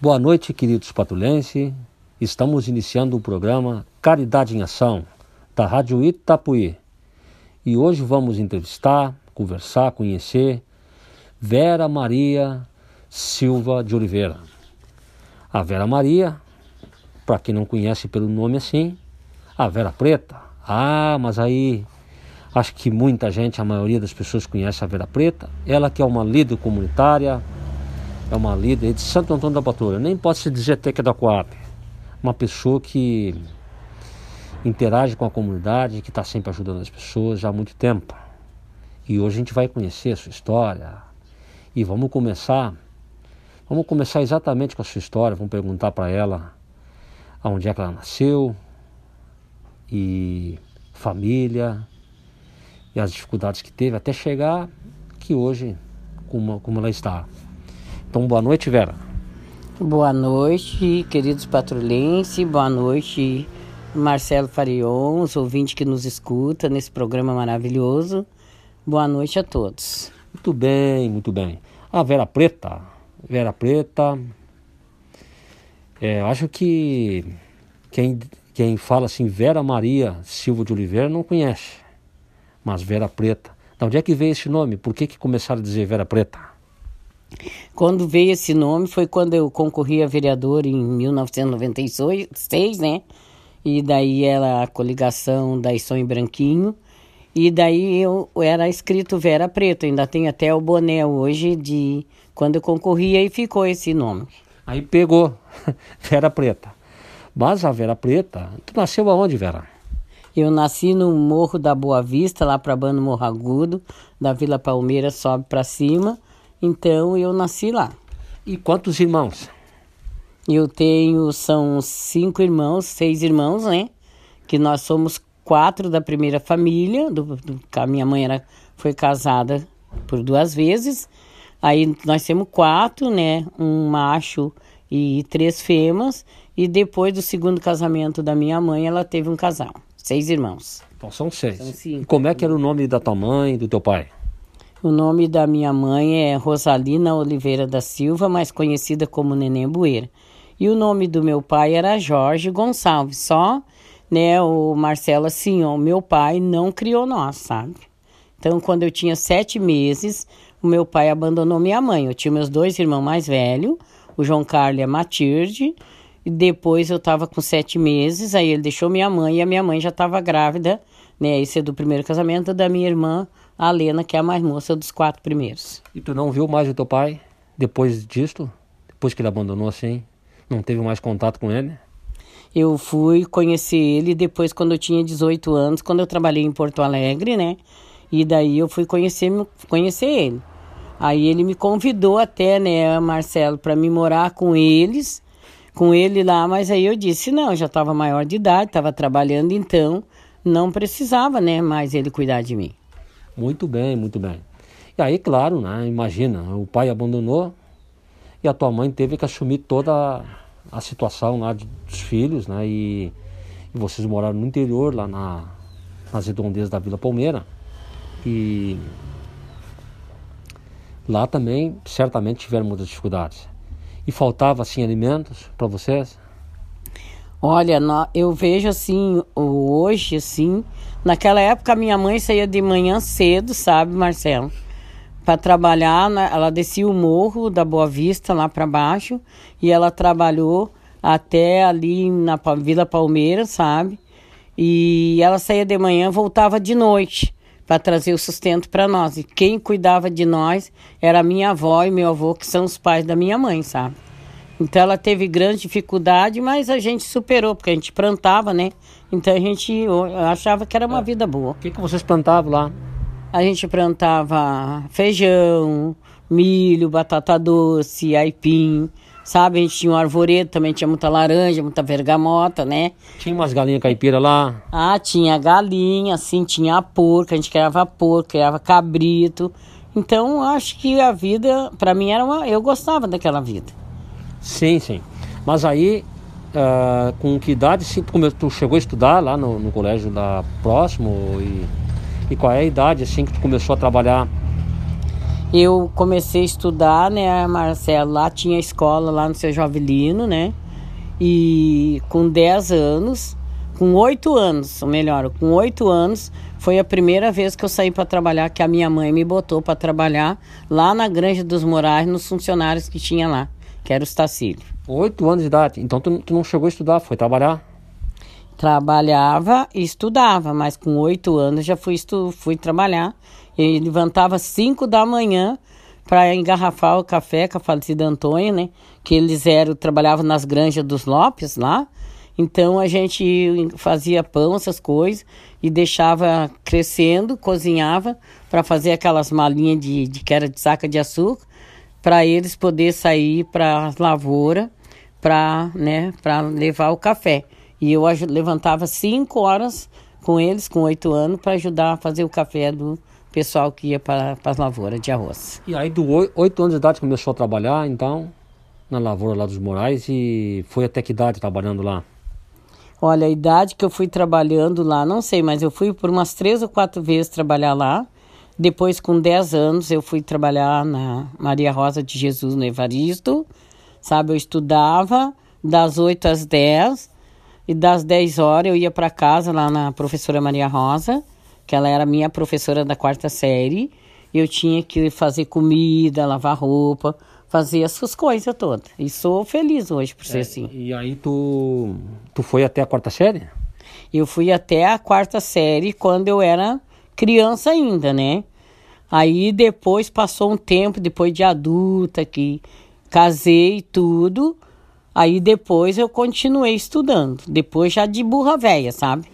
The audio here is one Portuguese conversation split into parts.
Boa noite, queridos patrulhenses. Estamos iniciando o programa Caridade em Ação, da Rádio Itapuí. E hoje vamos entrevistar, conversar, conhecer Vera Maria Silva de Oliveira. A Vera Maria, para quem não conhece pelo nome assim, a Vera Preta. Ah, mas aí acho que muita gente, a maioria das pessoas conhece a Vera Preta. Ela que é uma líder comunitária, é uma líder de Santo Antônio da Patrulha. Nem pode se dizer até que é da Coab. Uma pessoa que interage com a comunidade, que está sempre ajudando as pessoas há muito tempo. E hoje a gente vai conhecer a sua história. E vamos começar, vamos começar exatamente com a sua história. Vamos perguntar para ela aonde é que ela nasceu e família e as dificuldades que teve até chegar que hoje como, como ela está. Então, boa noite, Vera. Boa noite, queridos patrulhenses. Boa noite, Marcelo Farion, os ouvintes que nos escuta nesse programa maravilhoso. Boa noite a todos. Muito bem, muito bem. A Vera Preta, Vera Preta, é, acho que quem, quem fala assim, Vera Maria Silva de Oliveira, não conhece. Mas Vera Preta. De onde é que veio esse nome? Por que, que começaram a dizer Vera Preta? Quando veio esse nome foi quando eu concorri a vereador em 1996, né? E daí era a coligação da Isson Branquinho. E daí eu era escrito Vera Preta, ainda tem até o boné hoje de quando eu concorria e ficou esse nome. Aí pegou Vera Preta. Mas a Vera Preta, tu nasceu aonde, Vera? Eu nasci no Morro da Boa Vista, lá para Bando Morro Agudo, da Vila Palmeira, sobe para cima. Então eu nasci lá. E quantos irmãos? Eu tenho, são cinco irmãos, seis irmãos, né? Que nós somos quatro da primeira família. Do, do, a minha mãe era, foi casada por duas vezes. Aí nós temos quatro, né? Um macho e três fêmeas. E depois do segundo casamento da minha mãe, ela teve um casal. Seis irmãos. Então são seis. São cinco. E como é que era o nome da tua mãe e do teu pai? O nome da minha mãe é Rosalina Oliveira da Silva, mais conhecida como Neném Bueira. E o nome do meu pai era Jorge Gonçalves. Só, né, o Marcelo assim, ó, meu pai não criou nós, sabe? Então, quando eu tinha sete meses, o meu pai abandonou minha mãe. Eu tinha meus dois irmãos mais velhos, o João Carlos e a Matilde. E depois eu estava com sete meses, aí ele deixou minha mãe e a minha mãe já estava grávida, né? Esse é do primeiro casamento da minha irmã a Lena, que é a mais moça dos quatro primeiros. E tu não viu mais o teu pai depois disto? Depois que ele abandonou assim? Não teve mais contato com ele? Eu fui conhecer ele depois, quando eu tinha 18 anos, quando eu trabalhei em Porto Alegre, né? E daí eu fui conhecer, conhecer ele. Aí ele me convidou até, né, Marcelo, para me morar com eles, com ele lá, mas aí eu disse, não, eu já estava maior de idade, estava trabalhando, então não precisava, né, mais ele cuidar de mim. Muito bem, muito bem. E aí, claro, né, imagina, o pai abandonou e a tua mãe teve que assumir toda a situação lá dos filhos, né? E, e vocês moraram no interior, lá na, nas redondezas da Vila Palmeira. E lá também certamente tiveram muitas dificuldades. E faltava assim alimentos para vocês? Olha, eu vejo assim, hoje assim, naquela época minha mãe saía de manhã cedo, sabe, Marcelo? Para trabalhar, né? ela descia o morro da Boa Vista lá para baixo e ela trabalhou até ali na Vila Palmeiras, sabe? E ela saía de manhã, voltava de noite para trazer o sustento para nós. E quem cuidava de nós era minha avó e meu avô, que são os pais da minha mãe, sabe? Então ela teve grande dificuldade, mas a gente superou, porque a gente plantava, né? Então a gente achava que era uma é. vida boa. O que, que vocês plantavam lá? A gente plantava feijão, milho, batata doce, aipim, sabe? A gente tinha um arvoredo, também tinha muita laranja, muita vergamota, né? Tinha umas galinhas caipira lá? Ah, tinha galinha, sim, tinha porco, a gente criava porco, criava cabrito. Então, acho que a vida, para mim, era uma... eu gostava daquela vida. Sim, sim. Mas aí, uh, com que idade sim, tu, chegou a estudar lá no, no colégio da próximo e, e qual é a idade assim que tu começou a trabalhar? eu comecei a estudar, né, Marcelo? Lá tinha escola, lá no seu Jovelino, né? E com 10 anos, com 8 anos, ou melhor, com 8 anos, foi a primeira vez que eu saí para trabalhar, que a minha mãe me botou para trabalhar lá na Granja dos Moraes, nos funcionários que tinha lá, que era o Stacílio. Oito anos de idade, então tu, tu não chegou a estudar, foi trabalhar? Trabalhava e estudava, mas com oito anos já fui, estu fui trabalhar. Eu levantava cinco da manhã para engarrafar o café com a falecida Antônia, né? Que eles eram, trabalhavam nas granjas dos Lopes lá. Então a gente fazia pão, essas coisas, e deixava crescendo, cozinhava para fazer aquelas malinhas de, de que era de saca de açúcar, para eles poder sair para as lavouras para né, levar o café. E eu levantava cinco horas com eles, com oito anos, para ajudar a fazer o café do pessoal que ia para as lavouras de arroz. E aí, do oito anos de idade, começou a trabalhar, então, na lavoura lá dos Moraes, e foi até que idade trabalhando lá? Olha, a idade que eu fui trabalhando lá, não sei, mas eu fui por umas três ou quatro vezes trabalhar lá. Depois, com dez anos, eu fui trabalhar na Maria Rosa de Jesus no Evaristo. Sabe, eu estudava das oito às dez e das 10 horas eu ia para casa lá na professora Maria Rosa, que ela era minha professora da quarta série. Eu tinha que fazer comida, lavar roupa, fazer essas coisas todas. E sou feliz hoje por ser é, assim. E aí tu, tu foi até a quarta série? Eu fui até a quarta série quando eu era criança ainda, né? Aí depois passou um tempo, depois de adulta, que casei e tudo. Aí depois eu continuei estudando, depois já de burra velha, sabe?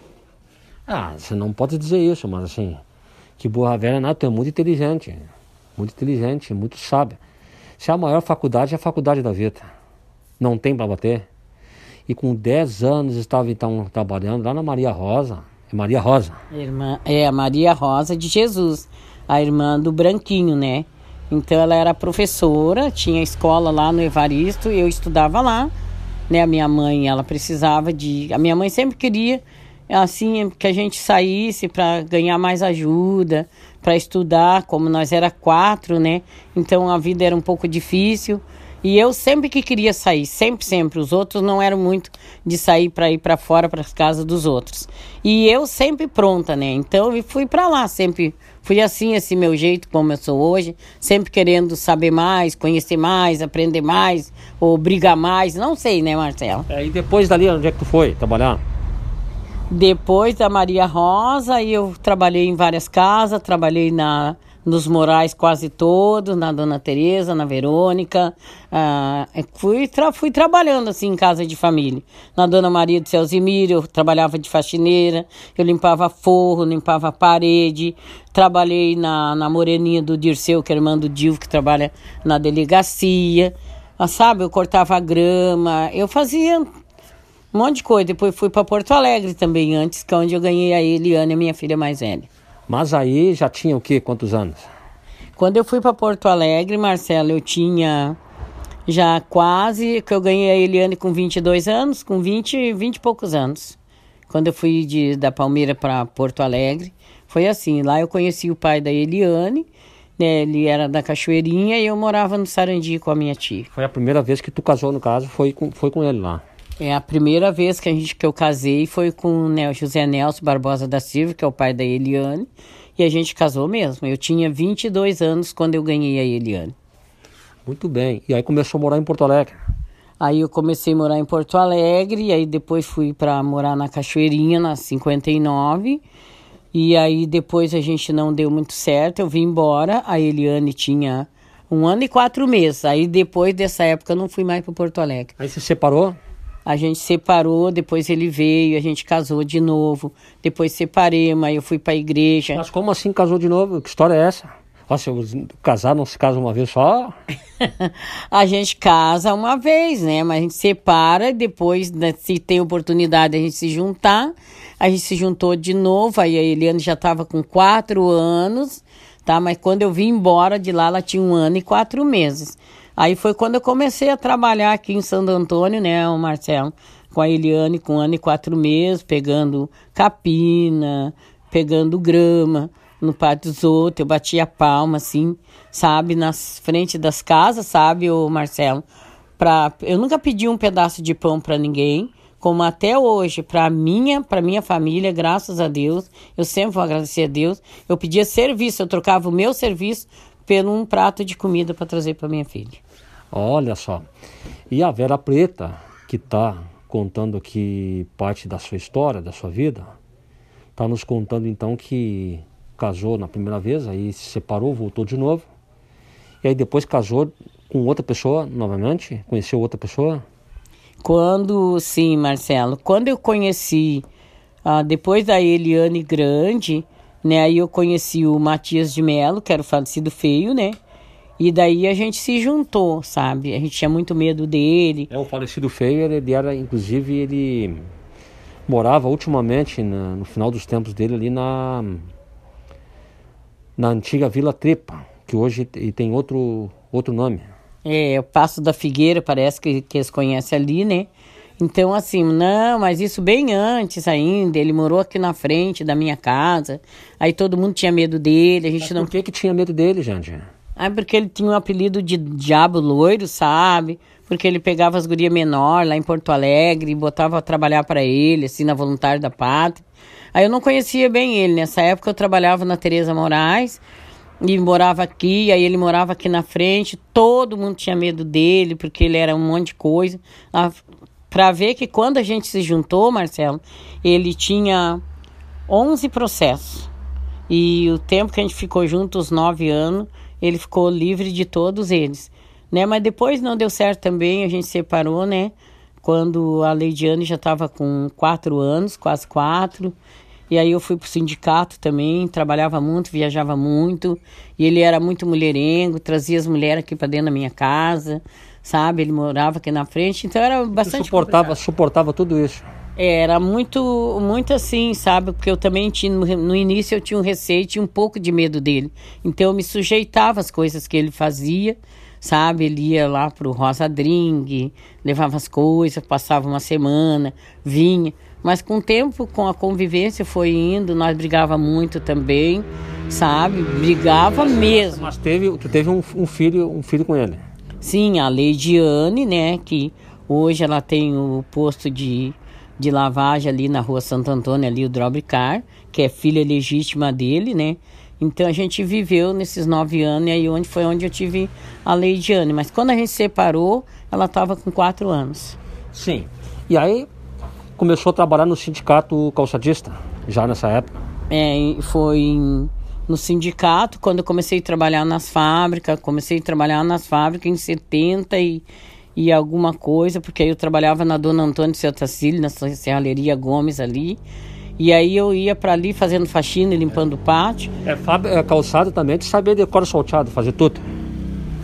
Ah, você não pode dizer isso, mas assim, que burra velha nada, tu é muito inteligente, muito inteligente, muito sábia. Se a maior faculdade é a faculdade da vida, não tem para bater. E com 10 anos estava então trabalhando lá na Maria Rosa, é Maria Rosa. Irmã, é a Maria Rosa de Jesus, a irmã do Branquinho, né? Então ela era professora, tinha escola lá no Evaristo, eu estudava lá, né? A minha mãe, ela precisava de, a minha mãe sempre queria assim que a gente saísse para ganhar mais ajuda, para estudar, como nós era quatro, né? Então a vida era um pouco difícil. E eu sempre que queria sair, sempre, sempre. Os outros não eram muito de sair para ir para fora, para as casas dos outros. E eu sempre pronta, né? Então eu fui para lá, sempre fui assim, esse meu jeito, como eu sou hoje, sempre querendo saber mais, conhecer mais, aprender mais, ou brigar mais, não sei, né, Marcelo? É, e depois dali, onde é que tu foi trabalhar? Depois da Maria Rosa, eu trabalhei em várias casas, trabalhei na nos Morais quase todos, na Dona Teresa, na Verônica. Ah, é, fui, tra fui trabalhando assim em casa de família. Na Dona Maria de Celzimiro, eu trabalhava de faxineira, eu limpava forro, limpava parede. Trabalhei na, na Moreninha do Dirceu, que é irmã do Dil, que trabalha na delegacia. Ah, sabe, eu cortava grama, eu fazia um monte de coisa. Depois fui para Porto Alegre também, antes, que é onde eu ganhei a Eliane, minha filha mais velha. Mas aí já tinha o quê? Quantos anos? Quando eu fui para Porto Alegre, Marcelo, eu tinha já quase que eu ganhei a Eliane com 22 anos, com 20, 20 e poucos anos. Quando eu fui de, da Palmeira para Porto Alegre, foi assim. Lá eu conheci o pai da Eliane, né, ele era da Cachoeirinha e eu morava no Sarandi com a minha tia. Foi a primeira vez que tu casou, no caso, foi com, foi com ele lá? É a primeira vez que, a gente, que eu casei foi com o José Nelson Barbosa da Silva, que é o pai da Eliane, e a gente casou mesmo. Eu tinha 22 anos quando eu ganhei a Eliane. Muito bem. E aí começou a morar em Porto Alegre? Aí eu comecei a morar em Porto Alegre, e aí depois fui para morar na Cachoeirinha, na 59. E aí depois a gente não deu muito certo, eu vim embora. A Eliane tinha um ano e quatro meses. Aí depois dessa época eu não fui mais para Porto Alegre. Aí você separou? A gente separou, depois ele veio, a gente casou de novo. Depois separei, mas eu fui para a igreja. Mas como assim casou de novo? Que história é essa? Nossa, casar não se casa uma vez só? a gente casa uma vez, né? Mas a gente separa e depois, né, se tem oportunidade, a gente se juntar. A gente se juntou de novo, aí a Eliane já estava com quatro anos, tá? Mas quando eu vim embora de lá, ela tinha um ano e quatro meses. Aí foi quando eu comecei a trabalhar aqui em Santo Antônio, né, o Marcelo, com a Eliane com um ano e quatro meses, pegando capina, pegando grama no pátio dos outros, eu batia palma, assim, sabe, nas frente das casas, sabe, o Marcelo? Pra, eu nunca pedi um pedaço de pão para ninguém, como até hoje, para minha, para minha família, graças a Deus, eu sempre vou agradecer a Deus. Eu pedia serviço, eu trocava o meu serviço por um prato de comida para trazer para minha filha. Olha só. E a Vera Preta, que está contando aqui parte da sua história, da sua vida, está nos contando então que casou na primeira vez, aí se separou, voltou de novo. E aí depois casou com outra pessoa novamente? Conheceu outra pessoa? Quando, sim, Marcelo, quando eu conheci, ah, depois da Eliane Grande, né, aí eu conheci o Matias de Melo, que era o falecido feio, né? E daí a gente se juntou, sabe? A gente tinha muito medo dele. É, o falecido feio, ele, ele era, inclusive, ele morava ultimamente, na, no final dos tempos dele, ali na, na antiga Vila Trepa, que hoje tem outro, outro nome. É, o Passo da Figueira, parece que, que eles conhecem ali, né? Então, assim, não, mas isso bem antes ainda. Ele morou aqui na frente da minha casa. Aí todo mundo tinha medo dele. A gente mas não. Por que, que tinha medo dele, gente? Ah, porque ele tinha um apelido de Diabo Loiro, sabe? Porque ele pegava as gurias menor lá em Porto Alegre e botava a trabalhar para ele, assim, na Voluntário da Pátria. Aí eu não conhecia bem ele. Nessa época eu trabalhava na Tereza Moraes e morava aqui, aí ele morava aqui na frente. Todo mundo tinha medo dele, porque ele era um monte de coisa. Para ver que quando a gente se juntou, Marcelo, ele tinha 11 processos. E o tempo que a gente ficou junto, os nove anos, ele ficou livre de todos eles, né? Mas depois não deu certo também, a gente separou, né? Quando a Leidiane já estava com quatro anos, quase quatro, e aí eu fui pro sindicato também, trabalhava muito, viajava muito, e ele era muito mulherengo, trazia as mulheres aqui para dentro da minha casa, sabe? Ele morava aqui na frente, então era bastante suportava, suportava tudo isso. Era muito, muito assim, sabe? Porque eu também tinha, no início eu tinha um receio, tinha um pouco de medo dele. Então eu me sujeitava às coisas que ele fazia, sabe? Ele ia lá pro Rosa Drink, levava as coisas, passava uma semana, vinha. Mas com o tempo, com a convivência foi indo, nós brigava muito também, sabe? Brigava mesmo. Mas teve, tu teve um, um filho, um filho com ele? Sim, a Leidiane, né? Que hoje ela tem o posto de de lavagem ali na rua Santo Antônio, ali o Drobricar, que é filha legítima dele, né? Então a gente viveu nesses nove anos e aí onde foi onde eu tive a Leidiane. Mas quando a gente separou, ela estava com quatro anos. Sim. E aí começou a trabalhar no sindicato calçadista, já nessa época? É, foi no sindicato, quando eu comecei a trabalhar nas fábricas, comecei a trabalhar nas fábricas em 70 e e alguma coisa, porque aí eu trabalhava na Dona Antônio Celtacílio, na Serralheria Gomes ali. E aí eu ia para ali fazendo faxina e limpando o pátio. É, é calçado também, de saber decoro salteado, fazer tudo.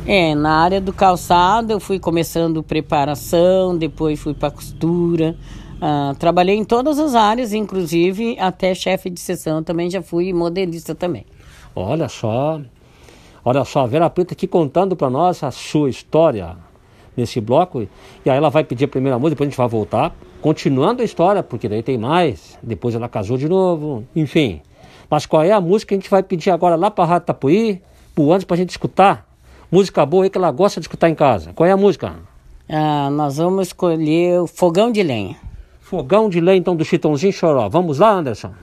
É, na área do calçado eu fui começando preparação, depois fui para costura. Uh, trabalhei em todas as áreas, inclusive até chefe de sessão também já fui modelista também. Olha só, olha só, a Vera Preta aqui contando para nós a sua história nesse bloco. E aí ela vai pedir a primeira música, depois a gente vai voltar, continuando a história, porque daí tem mais. Depois ela casou de novo, enfim. Mas qual é a música que a gente vai pedir agora lá para Rádio Tapuí, pro Andes, pra gente escutar? Música boa aí que ela gosta de escutar em casa. Qual é a música? Ah, nós vamos escolher o Fogão de Lenha. Fogão de Lenha, então, do Chitãozinho Choró. Vamos lá, Anderson?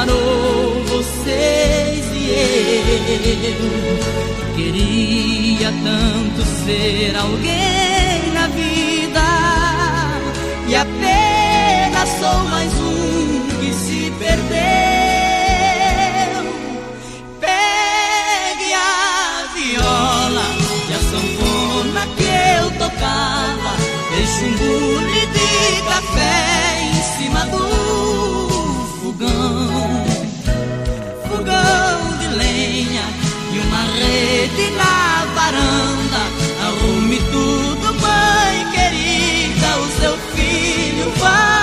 Separou vocês e eu queria tanto ser alguém na vida e apenas sou mais um que se perdeu. Pegue a viola e a sanfona que eu tocava, deixe um bule de café em cima do varanda. Arrume tudo, mãe querida, o seu filho vai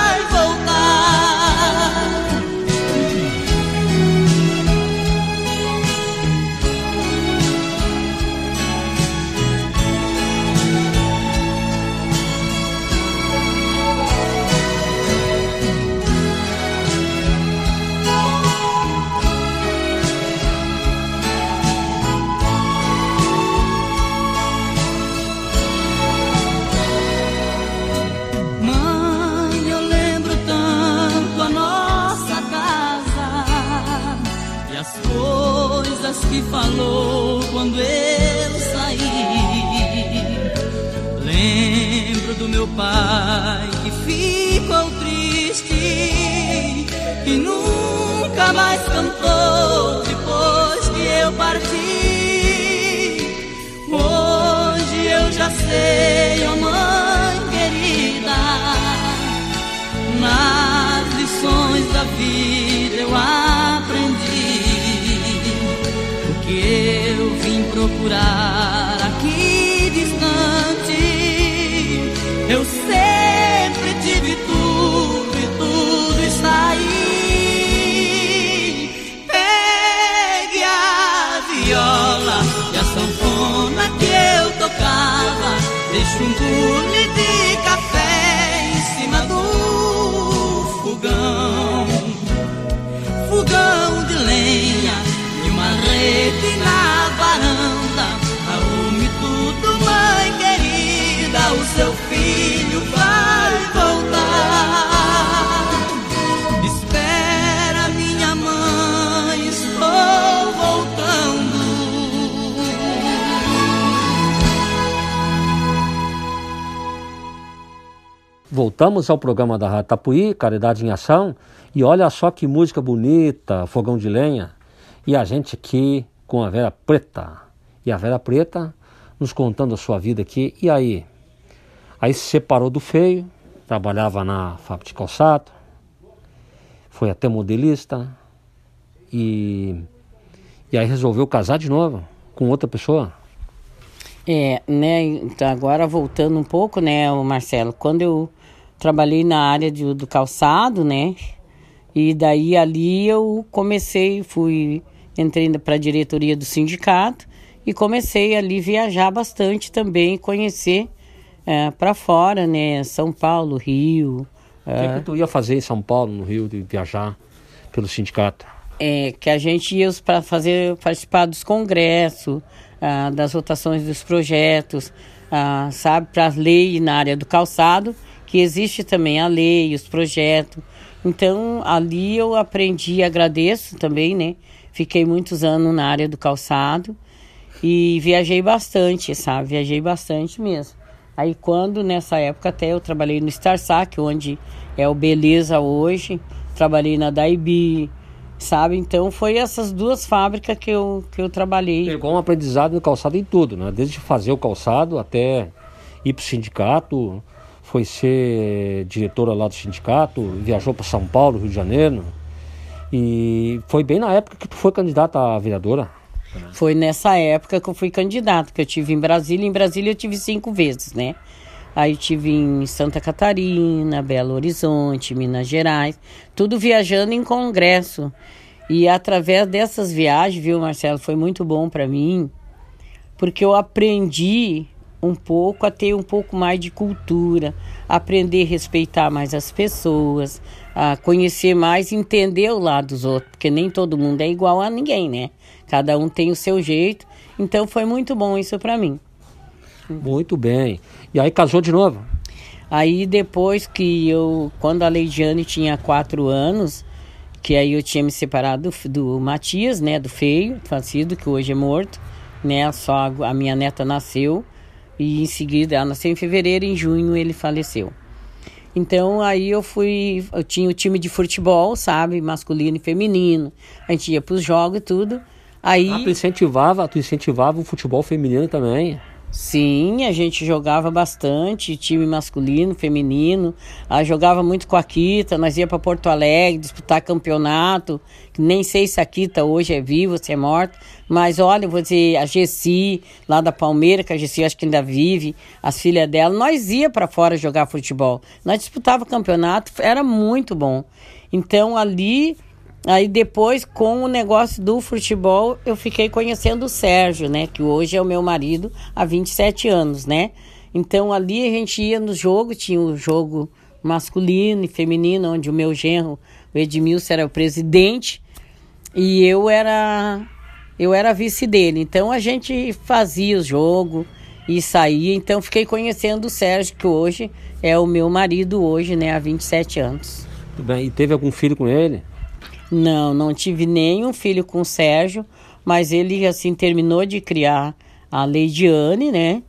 Voltamos ao programa da Rádio Tapuí, Caridade em Ação, e olha só que música bonita, Fogão de Lenha, e a gente aqui com a Vera Preta. E a Vera Preta nos contando a sua vida aqui, e aí? Aí se separou do feio, trabalhava na fábrica de calçado, foi até modelista, e, e aí resolveu casar de novo com outra pessoa. É, né, então agora voltando um pouco, né, o Marcelo, quando eu trabalhei na área de, do calçado, né, e daí ali eu comecei, fui, entrei para a diretoria do sindicato e comecei ali viajar bastante também, conhecer é, para fora, né, São Paulo, Rio. O que, que tu ia fazer em São Paulo, no Rio, de viajar pelo sindicato? É, que a gente ia para fazer participar dos congressos, ah, das votações dos projetos, ah, sabe, para as leis na área do calçado, que existe também a lei, os projetos. Então, ali eu aprendi, agradeço também, né? Fiquei muitos anos na área do calçado e viajei bastante, sabe? Viajei bastante mesmo. Aí quando, nessa época até, eu trabalhei no Starsac, onde é o Beleza hoje, trabalhei na Daibi, sabe? Então foi essas duas fábricas que eu, que eu trabalhei. Pegou um aprendizado no calçado em tudo, né? Desde fazer o calçado até ir para o sindicato, foi ser diretora lá do sindicato, viajou para São Paulo, Rio de Janeiro. E foi bem na época que tu foi candidata a vereadora. Foi nessa época que eu fui candidato, que eu tive em Brasília. Em Brasília eu tive cinco vezes, né? Aí tive em Santa Catarina, Belo Horizonte, Minas Gerais, tudo viajando em congresso. E através dessas viagens, viu, Marcelo, foi muito bom para mim, porque eu aprendi um pouco a ter um pouco mais de cultura, aprender a respeitar mais as pessoas, a conhecer mais, entender o lado dos outros, porque nem todo mundo é igual a ninguém, né? Cada um tem o seu jeito. Então foi muito bom isso para mim. Muito bem. E aí casou de novo? Aí depois que eu, quando a Leidiane tinha quatro anos, que aí eu tinha me separado do, do Matias, né, do feio, falecido, que hoje é morto, né, só a, a minha neta nasceu e em seguida ela nasceu em fevereiro, em junho ele faleceu. Então aí eu fui, eu tinha o time de futebol, sabe, masculino e feminino. A gente ia para os jogos e tudo. Aí ah, tu incentivava, tu incentivava o futebol feminino também. Sim, a gente jogava bastante, time masculino, feminino. Ah, jogava muito com a Kita, nós ia para Porto Alegre disputar campeonato. Nem sei se a Kita hoje é viva, se é morta. Mas olha, vou dizer, a Gessi, lá da Palmeiras, que a Gessi acho que ainda vive, as filhas dela, nós ia para fora jogar futebol. Nós disputava campeonato, era muito bom. Então ali Aí depois, com o negócio do futebol, eu fiquei conhecendo o Sérgio, né? Que hoje é o meu marido há 27 anos, né? Então ali a gente ia no jogo, tinha o jogo masculino e feminino, onde o meu genro, o Edmilson, era o presidente e eu era eu era vice dele. Então a gente fazia o jogo e saía. Então fiquei conhecendo o Sérgio, que hoje é o meu marido hoje, né, há 27 anos. Tudo bem. E teve algum filho com ele? Não, não tive nenhum filho com o Sérgio, mas ele assim terminou de criar a Leidiane, né?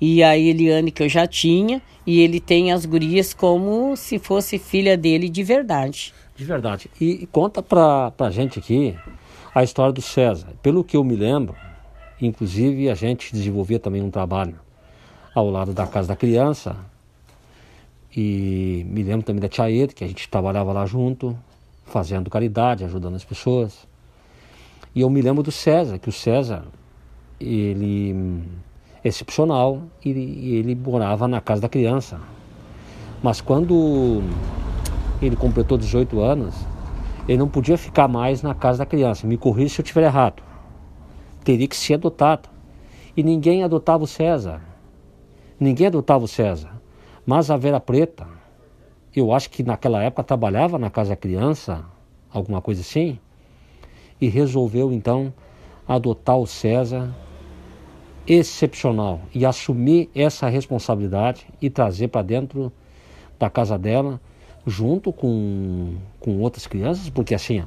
E a Eliane que eu já tinha, e ele tem as gurias como se fosse filha dele de verdade. De verdade. E, conta pra, pra gente aqui a história do César. Pelo que eu me lembro, inclusive a gente desenvolvia também um trabalho ao lado da Casa da Criança. E me lembro também da Tia Ed, que a gente trabalhava lá junto fazendo caridade, ajudando as pessoas. E eu me lembro do César, que o César, ele é excepcional e ele morava na casa da criança. Mas quando ele completou 18 anos, ele não podia ficar mais na casa da criança. Me corrija se eu estiver errado. Teria que ser adotado. E ninguém adotava o César. Ninguém adotava o César. Mas a Vera Preta, eu acho que naquela época trabalhava na Casa Criança, alguma coisa assim, e resolveu então adotar o César excepcional e assumir essa responsabilidade e trazer para dentro da casa dela, junto com, com outras crianças, porque assim, ó,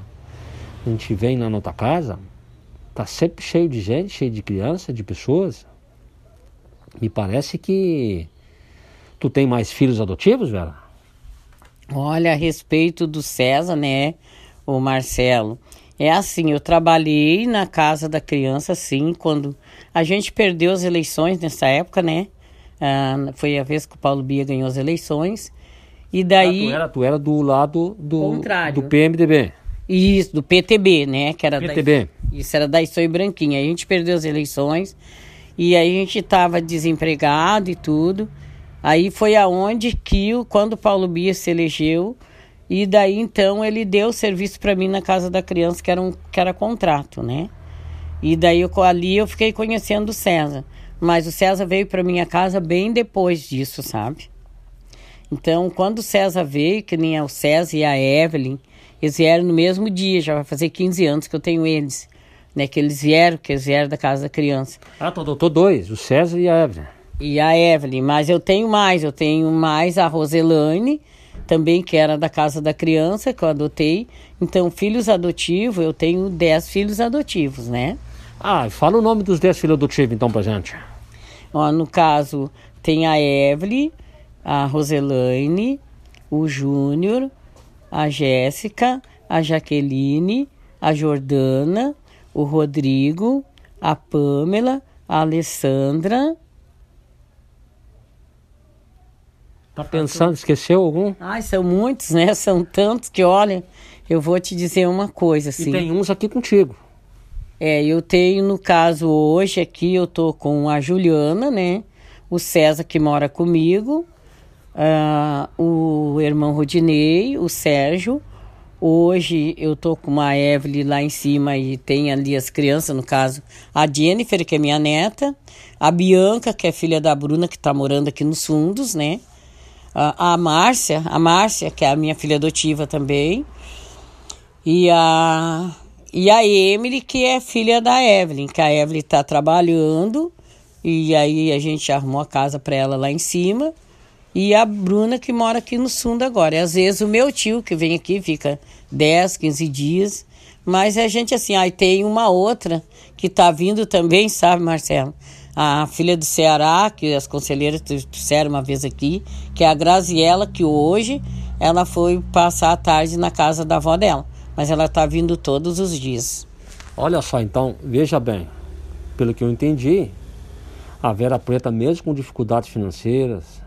a gente vem na nossa casa, tá sempre cheio de gente, cheio de criança, de pessoas. Me parece que tu tem mais filhos adotivos, Vera? Olha, a respeito do César, né, o Marcelo. É assim, eu trabalhei na casa da criança, sim, quando a gente perdeu as eleições nessa época, né? Ah, foi a vez que o Paulo Bia ganhou as eleições. E daí. Ah, tu, era, tu era do lado do, Contrário. do PMDB. Isso, do PTB, né? Que era PTB. Da, isso era da Isoi Branquinha. A gente perdeu as eleições e aí a gente estava desempregado e tudo. Aí foi aonde que, quando Paulo Bia se elegeu, e daí então ele deu serviço para mim na casa da criança, que era, um, que era contrato, né? E daí eu, ali eu fiquei conhecendo o César. Mas o César veio para minha casa bem depois disso, sabe? Então, quando o César veio, que nem é o César e a Evelyn, eles vieram no mesmo dia, já vai fazer 15 anos que eu tenho eles. Né, que eles vieram, que eles vieram da casa da criança. Ah, tu adotou dois, o César e a Evelyn e a Evelyn, mas eu tenho mais, eu tenho mais a Roselane, também que era da casa da criança, que eu adotei. Então, filhos adotivos, eu tenho 10 filhos adotivos, né? Ah, fala o nome dos 10 filhos adotivos então pra gente. Ó, no caso, tem a Evelyn, a Roselane, o Júnior, a Jéssica, a Jaqueline, a Jordana, o Rodrigo, a Pamela, a Alessandra, Tá pensando, esqueceu algum? Ai, são muitos, né? São tantos que, olha, eu vou te dizer uma coisa, assim. E tem uns aqui contigo. É, eu tenho, no caso, hoje aqui, eu tô com a Juliana, né? O César, que mora comigo, uh, o irmão Rodinei, o Sérgio. Hoje eu tô com a Evelyn lá em cima e tem ali as crianças, no caso, a Jennifer, que é minha neta, a Bianca, que é filha da Bruna, que tá morando aqui nos fundos, né? A, Márcia, a Márcia, que é a minha filha adotiva também, e a, e a Emily, que é filha da Evelyn, que a Evelyn está trabalhando, e aí a gente arrumou a casa para ela lá em cima, E a Bruna que mora aqui no Sul agora. E às vezes o meu tio que vem aqui fica 10, 15 dias. Mas a gente assim, aí tem uma outra que tá vindo também, sabe, Marcelo? A filha do Ceará, que as conselheiras trouxeram uma vez aqui, que é a Graziela, que hoje ela foi passar a tarde na casa da avó dela. Mas ela tá vindo todos os dias. Olha só, então, veja bem, pelo que eu entendi, a Vera Preta, mesmo com dificuldades financeiras,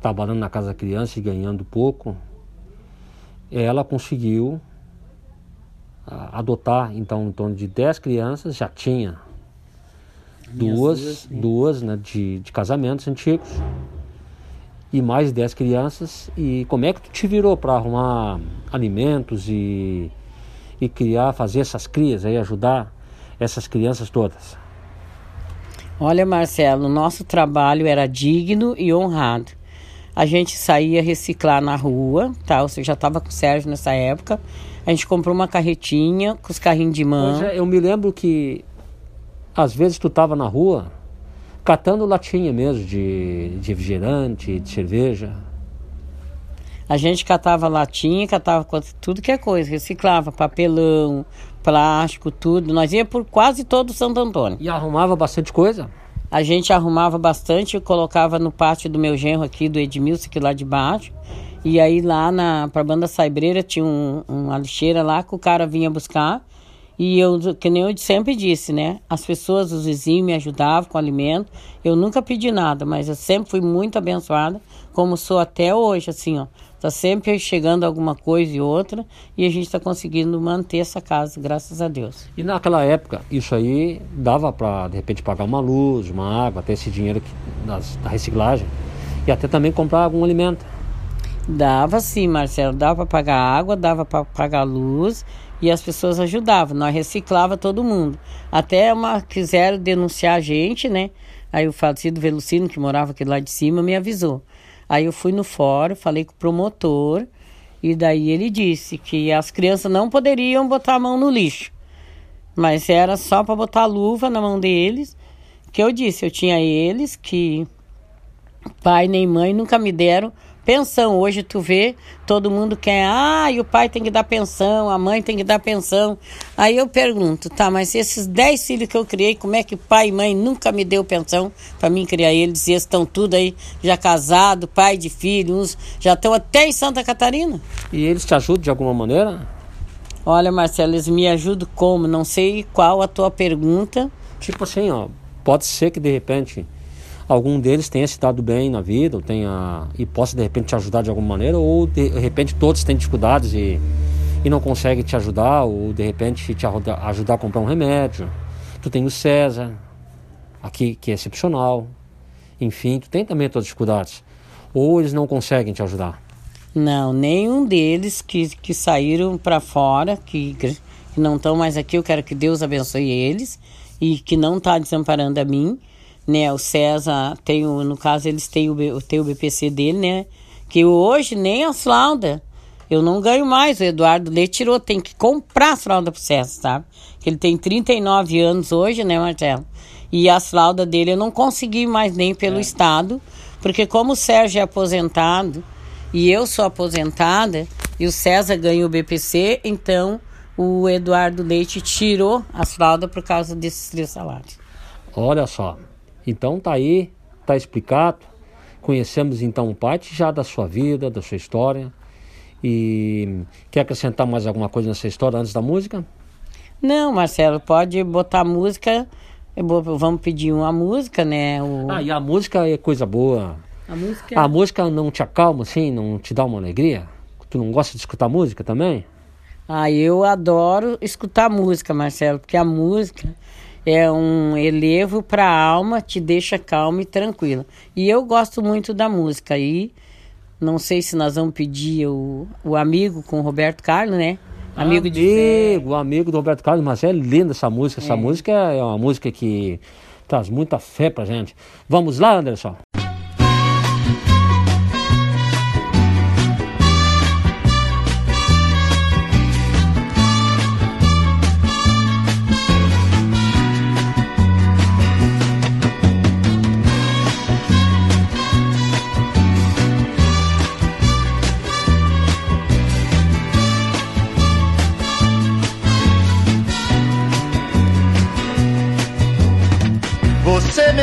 trabalhando na casa da criança e ganhando pouco, ela conseguiu adotar então em torno de 10 crianças, já tinha duas, duas né, de, de casamentos antigos e mais 10 crianças. E como é que tu te virou para arrumar alimentos e, e criar, fazer essas crias aí, ajudar essas crianças todas? Olha, Marcelo, nosso trabalho era digno e honrado. A gente saía reciclar na rua, tá? Você já estava com o Sérgio nessa época. A gente comprou uma carretinha com os carrinhos de mão. É, eu me lembro que às vezes tu estava na rua catando latinha mesmo de, de refrigerante, de cerveja. A gente catava latinha, catava tudo que é coisa, reciclava papelão, plástico, tudo. Nós ia por quase todo Santo Antônio. E arrumava bastante coisa? A gente arrumava bastante, colocava no pátio do meu genro aqui, do Edmilson, aqui lá de baixo. E aí lá na pra banda saibreira tinha um, uma lixeira lá que o cara vinha buscar. E eu, que nem eu sempre disse, né? As pessoas, os vizinhos me ajudavam com alimento. Eu nunca pedi nada, mas eu sempre fui muito abençoada, como sou até hoje, assim, ó. Tá sempre chegando alguma coisa e outra, e a gente está conseguindo manter essa casa, graças a Deus. E naquela época, isso aí dava para, de repente, pagar uma luz, uma água, até esse dinheiro que, das, da reciclagem, e até também comprar algum alimento. Dava sim, Marcelo, dava para pagar água, dava para pagar luz e as pessoas ajudavam. Nós reciclava todo mundo. Até uma quiseram denunciar a gente, né? Aí o falecido Velucino, que morava aqui lá de cima, me avisou. Aí eu fui no fórum, falei com o promotor, e daí ele disse que as crianças não poderiam botar a mão no lixo. Mas era só para botar luva na mão deles. Que eu disse, eu tinha eles que pai nem mãe nunca me deram Pensão, hoje tu vê, todo mundo quer, ah, e o pai tem que dar pensão, a mãe tem que dar pensão. Aí eu pergunto, tá, mas esses 10 filhos que eu criei, como é que pai e mãe nunca me deu pensão para mim criar eles? E eles estão tudo aí já casado, pai de filho, uns já estão até em Santa Catarina. E eles te ajudam de alguma maneira? Olha, Marcelo, eles me ajudam como? Não sei qual a tua pergunta. Tipo assim, ó, pode ser que de repente algum deles tenha se dado bem na vida, ou tenha, e possa de repente te ajudar de alguma maneira, ou de repente todos têm dificuldades e, e não conseguem te ajudar, ou de repente te ajudar a comprar um remédio. Tu tem o César, aqui que é excepcional. Enfim, tu tem também as tuas dificuldades. Ou eles não conseguem te ajudar? Não, nenhum deles que, que saíram para fora, que, que não estão mais aqui, eu quero que Deus abençoe eles e que não está desamparando a mim né? O César tem o, no caso eles têm o, têm o BPC dele, né? Que hoje nem as fraldas eu não ganho mais. O Eduardo Leite tirou, tem que comprar as fraldas pro César, sabe? Que ele tem 39 anos hoje, né, Marcelo? E as fraldas dele eu não consegui mais nem pelo é. Estado, porque como o Sérgio é aposentado e eu sou aposentada e o César ganha o BPC, então o Eduardo Leite tirou as fraldas por causa desses três salários. Olha só, então tá aí, tá explicado. Conhecemos então parte já da sua vida, da sua história. E quer acrescentar mais alguma coisa nessa história antes da música? Não, Marcelo, pode botar música. Vamos pedir uma música, né? O... Ah, e a música é coisa boa. A música... a música não te acalma, assim? Não te dá uma alegria? Tu não gosta de escutar música também? Ah, eu adoro escutar música, Marcelo, porque a música é um elevo para a alma, te deixa calma e tranquila. E eu gosto muito da música. E não sei se nós vamos pedir o, o amigo com o Roberto Carlos, né? Amigo, amigo de o amigo do Roberto Carlos, mas é linda essa música. Essa é. música é uma música que traz muita fé pra gente. Vamos lá, Anderson?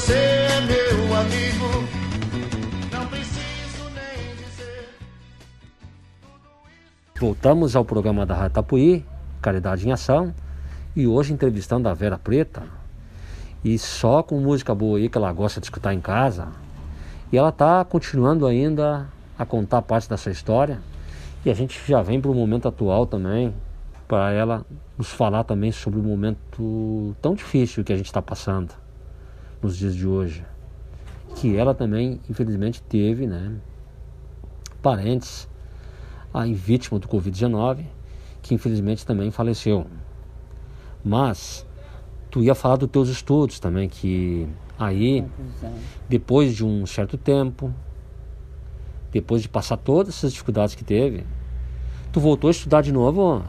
você é meu amigo. Não preciso nem dizer. Voltamos ao programa da Rádio Tapuí, Caridade em Ação, e hoje entrevistando a Vera Preta. E só com música boa aí que ela gosta de escutar em casa. E ela está continuando ainda a contar parte dessa história. E a gente já vem para o momento atual também, para ela nos falar também sobre o momento tão difícil que a gente está passando nos dias de hoje. Que ela também, infelizmente, teve né, parentes aí vítima do Covid-19, que infelizmente também faleceu. Mas tu ia falar dos teus estudos também, que aí, depois de um certo tempo, depois de passar todas essas dificuldades que teve, tu voltou a estudar de novo?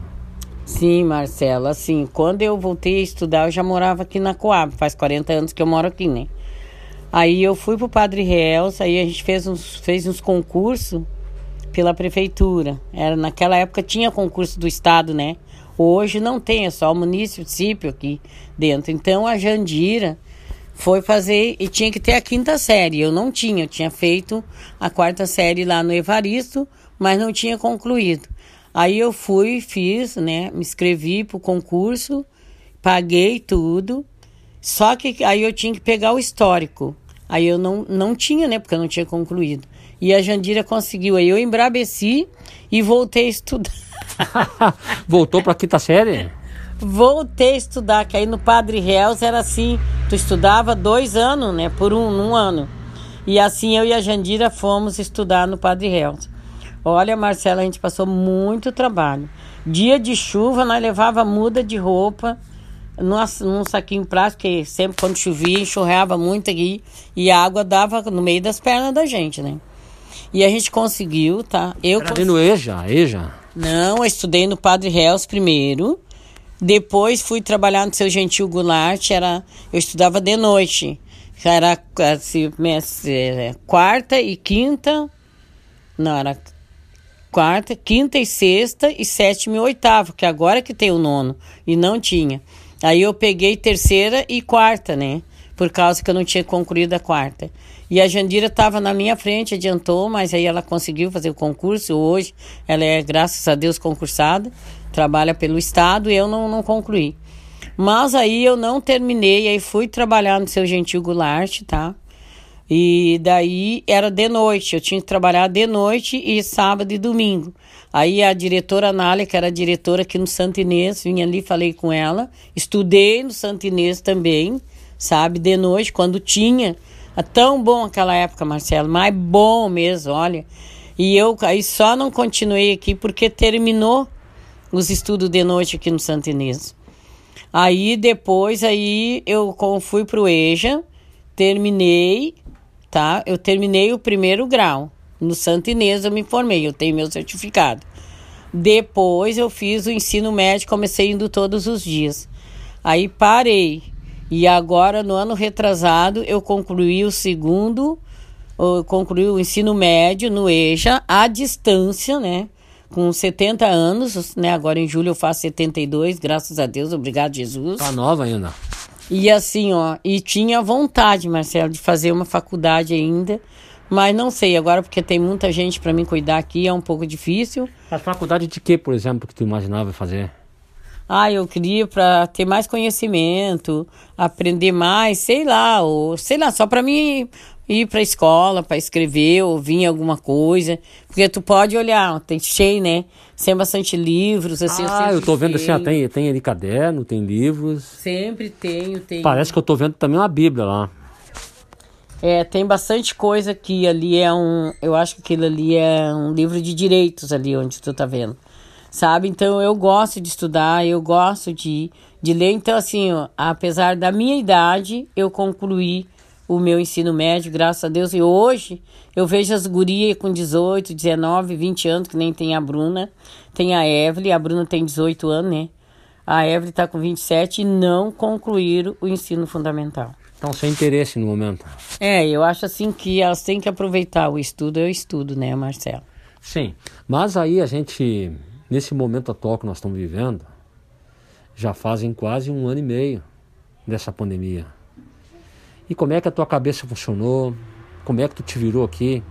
Sim, Marcela, assim, quando eu voltei a estudar, eu já morava aqui na Coab, faz 40 anos que eu moro aqui, né? Aí eu fui pro Padre Reels, aí a gente fez uns, fez uns concursos pela prefeitura. Era, naquela época tinha concurso do estado, né? Hoje não tem, é só o município aqui dentro. Então a Jandira foi fazer e tinha que ter a quinta série. Eu não tinha, eu tinha feito a quarta série lá no Evaristo, mas não tinha concluído. Aí eu fui, fiz, né? Me inscrevi pro concurso, paguei tudo. Só que aí eu tinha que pegar o histórico. Aí eu não, não tinha, né? Porque eu não tinha concluído. E a Jandira conseguiu. Aí eu embrabeci e voltei a estudar. Voltou para a quinta série? Voltei a estudar, que aí no Padre Reels era assim, tu estudava dois anos, né? Por um, um ano. E assim eu e a Jandira fomos estudar no Padre Reels. Olha, Marcela, a gente passou muito trabalho. Dia de chuva, nós levava muda de roupa num, num saquinho plástico, porque sempre quando chovia, enxurrava muito aqui e a água dava no meio das pernas da gente, né? E a gente conseguiu, tá? Eu Era ali no EJA, EJA? Não, eu estudei no Padre Reels primeiro. Depois fui trabalhar no seu Gentil Goulart, era, eu estudava de noite. Era assim, é, quarta e quinta. Não, era quarta, quinta e sexta e sétima e oitava, que agora que tem o nono. E não tinha. Aí eu peguei terceira e quarta, né? Por causa que eu não tinha concluído a quarta. E a Jandira estava na minha frente, adiantou, mas aí ela conseguiu fazer o concurso. Hoje ela é, graças a Deus, concursada, trabalha pelo Estado e eu não, não concluí. Mas aí eu não terminei, aí fui trabalhar no seu Gentil Goulart, tá? E daí era de noite, eu tinha que trabalhar de noite e sábado e domingo. Aí a diretora Anália, que era diretora aqui no Santo Inês, vinha ali, falei com ela. Estudei no Santo Inês também, sabe, de noite, quando tinha é tão bom aquela época, Marcelo, mas bom mesmo, olha. E eu aí só não continuei aqui porque terminou os estudos de noite aqui no Santo Inês. Aí depois aí eu fui pro EJA, terminei, tá? Eu terminei o primeiro grau. No Santo Inês eu me formei, eu tenho meu certificado. Depois eu fiz o ensino médio, comecei indo todos os dias. Aí parei. E agora, no ano retrasado, eu concluí o segundo, eu concluí o ensino médio no EJA, à distância, né? Com 70 anos, né? Agora em julho eu faço 72, graças a Deus, obrigado Jesus. Tá nova ainda. E assim, ó, e tinha vontade, Marcelo, de fazer uma faculdade ainda, mas não sei agora porque tem muita gente para me cuidar aqui, é um pouco difícil. A faculdade de que, por exemplo, que tu imaginava fazer? Ah, eu queria para ter mais conhecimento, aprender mais, sei lá, ou sei lá, só para mim ir para a escola para escrever ou vir alguma coisa, porque tu pode olhar, tem cheio, né? Tem bastante livros, assim. Ah, eu, eu tô vendo assim, tem tem ali caderno, tem livros. Sempre tenho, tenho. Parece que eu tô vendo também uma Bíblia lá. É, tem bastante coisa que ali é um, eu acho que aquilo ali é um livro de direitos ali onde tu tá vendo sabe? Então eu gosto de estudar, eu gosto de, de ler. Então, assim, ó, apesar da minha idade, eu concluí o meu ensino médio, graças a Deus. E hoje eu vejo as gurias com 18, 19, 20 anos, que nem tem a Bruna, tem a Evelyn, a Bruna tem 18 anos, né? A Evelyn está com 27 e não concluíram o ensino fundamental. Então, sem interesse no momento. É, eu acho assim que elas têm que aproveitar o estudo, eu estudo, né, Marcelo? Sim, mas aí a gente nesse momento atual que nós estamos vivendo, já fazem quase um ano e meio dessa pandemia. E como é que a tua cabeça funcionou? Como é que tu te virou aqui,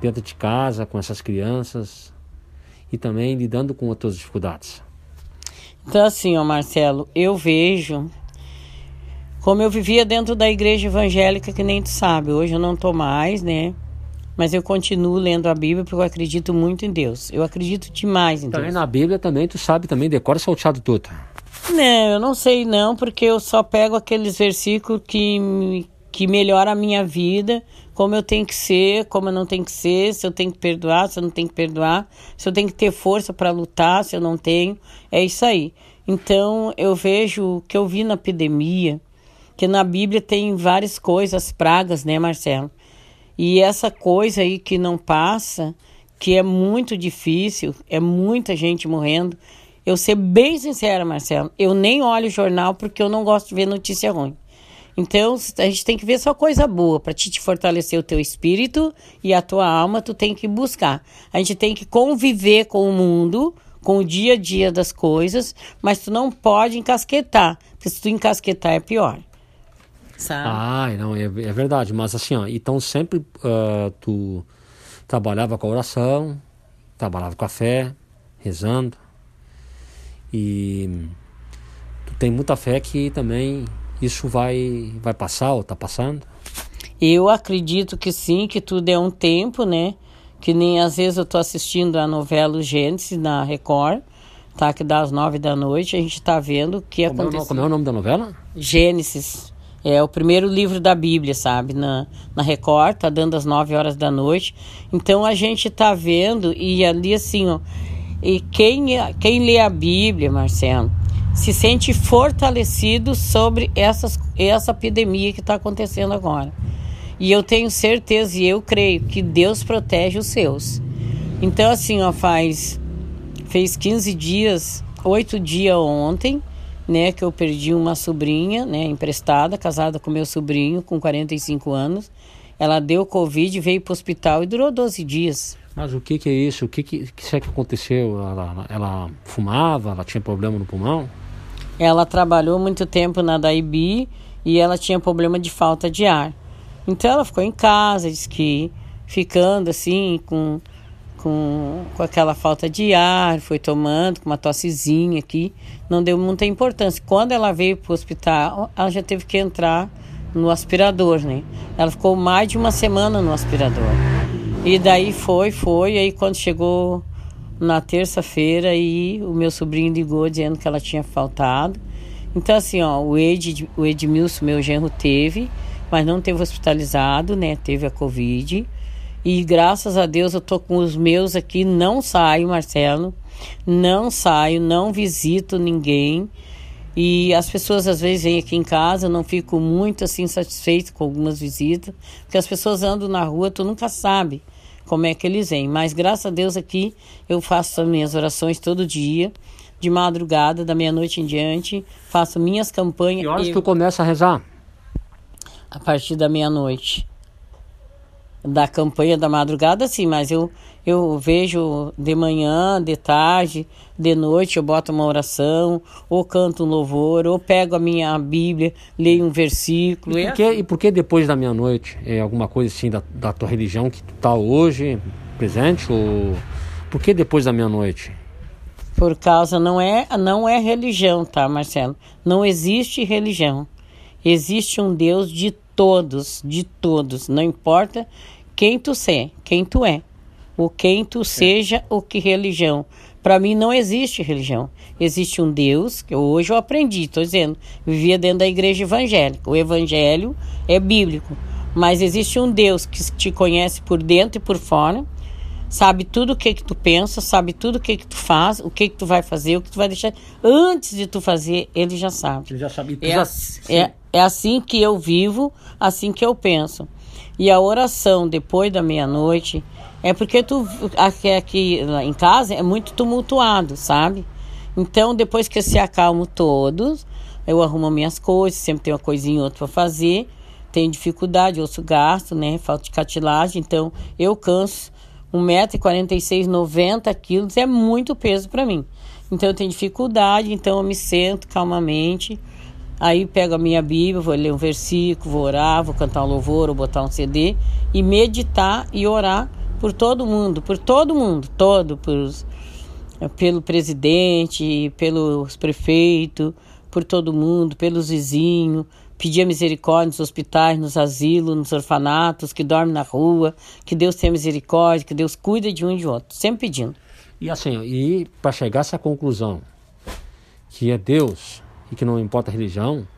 dentro de casa, com essas crianças e também lidando com outras dificuldades? Então, assim, ó, Marcelo, eu vejo como eu vivia dentro da igreja evangélica, que nem tu sabe. Hoje eu não tô mais, né? mas eu continuo lendo a Bíblia porque eu acredito muito em Deus. Eu acredito demais em também Deus. na Bíblia também tu sabe também decora salteado tudo. Não, eu não sei não, porque eu só pego aqueles versículos que que melhora a minha vida, como eu tenho que ser, como eu não tenho que ser, se eu tenho que perdoar, se eu não tenho que perdoar, se eu tenho que ter força para lutar, se eu não tenho. É isso aí. Então, eu vejo que eu vi na epidemia, que na Bíblia tem várias coisas, pragas, né, Marcelo? E essa coisa aí que não passa, que é muito difícil, é muita gente morrendo. Eu ser bem sincera, Marcelo, eu nem olho o jornal porque eu não gosto de ver notícia ruim. Então, a gente tem que ver só coisa boa para te, te fortalecer o teu espírito e a tua alma, tu tem que buscar. A gente tem que conviver com o mundo, com o dia a dia das coisas, mas tu não pode encasquetar, porque se tu encasquetar é pior sabe? Ah, não, é, é verdade. Mas assim, ó, então sempre uh, tu trabalhava com a oração, trabalhava com a fé, rezando. E tu tem muita fé que também isso vai, vai passar ou tá passando? Eu acredito que sim, que tudo é um tempo, né? Que nem às vezes eu tô assistindo a novela Gênesis na Record, tá? Que dá às nove da noite, a gente tá vendo o que como aconteceu. É o, como é o nome da novela? Gênesis. É o primeiro livro da Bíblia, sabe? Na, na Record, tá dando às 9 horas da noite. Então a gente tá vendo e ali assim, ó. E quem, quem lê a Bíblia, Marcelo, se sente fortalecido sobre essas, essa epidemia que está acontecendo agora. E eu tenho certeza e eu creio que Deus protege os seus. Então, assim, ó, faz. Fez 15 dias, 8 dias ontem né, que eu perdi uma sobrinha, né, emprestada, casada com meu sobrinho, com 45 anos. Ela deu Covid, veio para o hospital e durou 12 dias. Mas o que, que é isso? O que, que, que, é que aconteceu? Ela, ela fumava? Ela tinha problema no pulmão? Ela trabalhou muito tempo na DAIB e ela tinha problema de falta de ar. Então ela ficou em casa, diz que ficando assim, com, com, com aquela falta de ar, foi tomando, com uma tossezinha aqui, não deu muita importância. Quando ela veio para o hospital, ela já teve que entrar no aspirador, né? Ela ficou mais de uma semana no aspirador. E daí foi, foi, aí quando chegou na terça-feira e o meu sobrinho ligou dizendo que ela tinha faltado. Então assim, ó, o, Ed, o Edmilson, meu genro, teve, mas não teve hospitalizado, né? Teve a Covid. E graças a Deus eu tô com os meus aqui, não saio, Marcelo. Não saio, não visito ninguém. E as pessoas às vezes vêm aqui em casa, eu não fico muito assim satisfeito com algumas visitas, porque as pessoas andam na rua, tu nunca sabe como é que eles vêm. Mas graças a Deus aqui eu faço as minhas orações todo dia, de madrugada, da meia-noite em diante, faço minhas campanhas. Que horas eu... tu começa a rezar? A partir da meia-noite da campanha da madrugada, sim, mas eu, eu vejo de manhã, de tarde, de noite, eu boto uma oração, ou canto um louvor, ou pego a minha Bíblia, leio um versículo. E por que, e por que depois da meia-noite? É alguma coisa assim da, da tua religião que tu tá hoje presente? Ou por que depois da meia-noite? Por causa, não é, não é religião, tá, Marcelo? Não existe religião. Existe um Deus de todos, de todos, não importa quem tu é, quem tu é, o quem tu é. seja, o que religião. Para mim não existe religião. Existe um Deus, que hoje eu aprendi, estou dizendo, vivia dentro da igreja evangélica. O evangelho é bíblico, mas existe um Deus que te conhece por dentro e por fora, sabe tudo o que que tu pensa, sabe tudo o que que tu faz, o que que tu vai fazer, o que tu vai deixar. Antes de tu fazer, ele já sabe. Ele já sabe. É, já... é, é assim que eu vivo, assim que eu penso. E a oração depois da meia-noite é porque tu aqui, aqui em casa é muito tumultuado, sabe? Então, depois que eu se acalmo todos, eu arrumo minhas coisas, sempre tem uma coisinha ou outra para fazer. Tenho dificuldade, osso gasto, né? Falta de cartilagem, então eu canso. 1,46m, 90 quilos é muito peso para mim. Então eu tenho dificuldade, então eu me sento calmamente Aí pego a minha Bíblia, vou ler um versículo, vou orar, vou cantar um louvor, ou botar um CD e meditar e orar por todo mundo, por todo mundo, todo, pelo presidente, pelos prefeitos, por todo mundo, pelos vizinhos, pedir a misericórdia nos hospitais, nos asilos, nos orfanatos, que dormem na rua, que Deus tenha misericórdia, que Deus cuida de um e de outro, sempre pedindo. E assim, e para chegar a essa conclusão, que é Deus e que não importa a religião,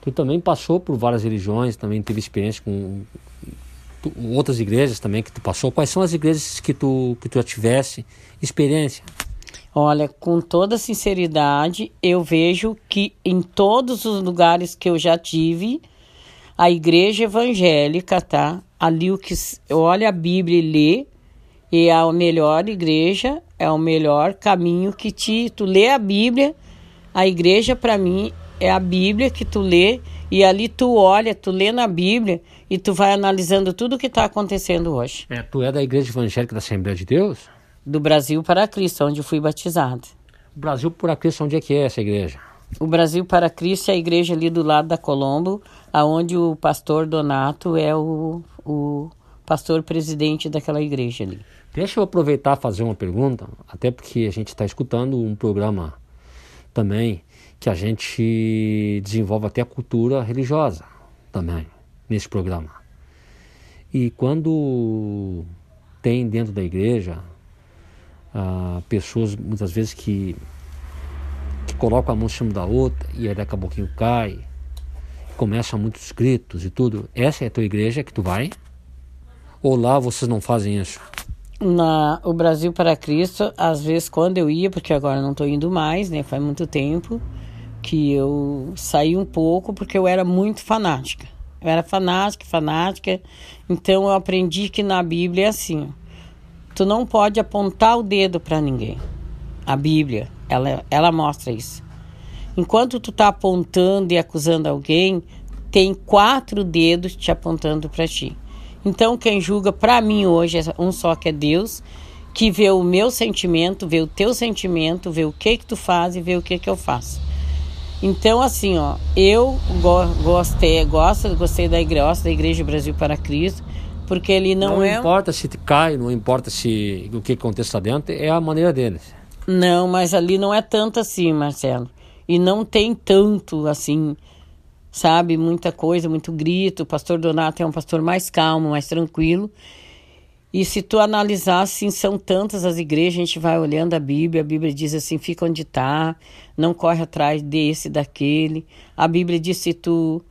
tu também passou por várias religiões, também teve experiência com tu, outras igrejas também que tu passou. Quais são as igrejas que tu, que tu tivesse experiência? Olha, com toda sinceridade, eu vejo que em todos os lugares que eu já tive, a igreja evangélica, tá? Ali o que olha a Bíblia e lê, e é a melhor igreja, é o melhor caminho que te tu lê a Bíblia a igreja para mim é a Bíblia que tu lê e ali tu olha, tu lê na Bíblia e tu vai analisando tudo o que está acontecendo hoje. É, tu é da Igreja Evangélica da Assembleia de Deus? Do Brasil para Cristo, onde fui batizado. Brasil para Cristo, onde é que é essa igreja? O Brasil para Cristo é a igreja ali do lado da Colombo, aonde o pastor Donato é o, o pastor presidente daquela igreja ali. Deixa eu aproveitar e fazer uma pergunta, até porque a gente está escutando um programa também que a gente desenvolve até a cultura religiosa também nesse programa. E quando tem dentro da igreja ah, pessoas muitas vezes que, que colocam a mão em cima da outra e aí daqui a pouquinho cai, começa muitos gritos e tudo. Essa é a tua igreja que tu vai? Ou lá vocês não fazem isso? na o Brasil para Cristo, às vezes quando eu ia, porque agora não estou indo mais, né? Faz muito tempo que eu saí um pouco porque eu era muito fanática. Eu era fanática, fanática. Então eu aprendi que na Bíblia é assim: tu não pode apontar o dedo para ninguém. A Bíblia, ela ela mostra isso. Enquanto tu tá apontando e acusando alguém, tem quatro dedos te apontando para ti. Então quem julga para mim hoje é um só que é Deus, que vê o meu sentimento, vê o teu sentimento, vê o que que tu faz e vê o que que eu faço. Então assim, ó, eu go gostei, gosto, gostei da igreja, da Igreja Brasil para Cristo, porque ele não, não é importa se cai, não importa se o que acontece lá dentro, é a maneira deles. Não, mas ali não é tanto assim, Marcelo. E não tem tanto assim, sabe? Muita coisa, muito grito. O pastor Donato é um pastor mais calmo, mais tranquilo. E se tu analisar, assim, são tantas as igrejas, a gente vai olhando a Bíblia, a Bíblia diz assim, fica onde está, não corre atrás desse, daquele. A Bíblia diz se tu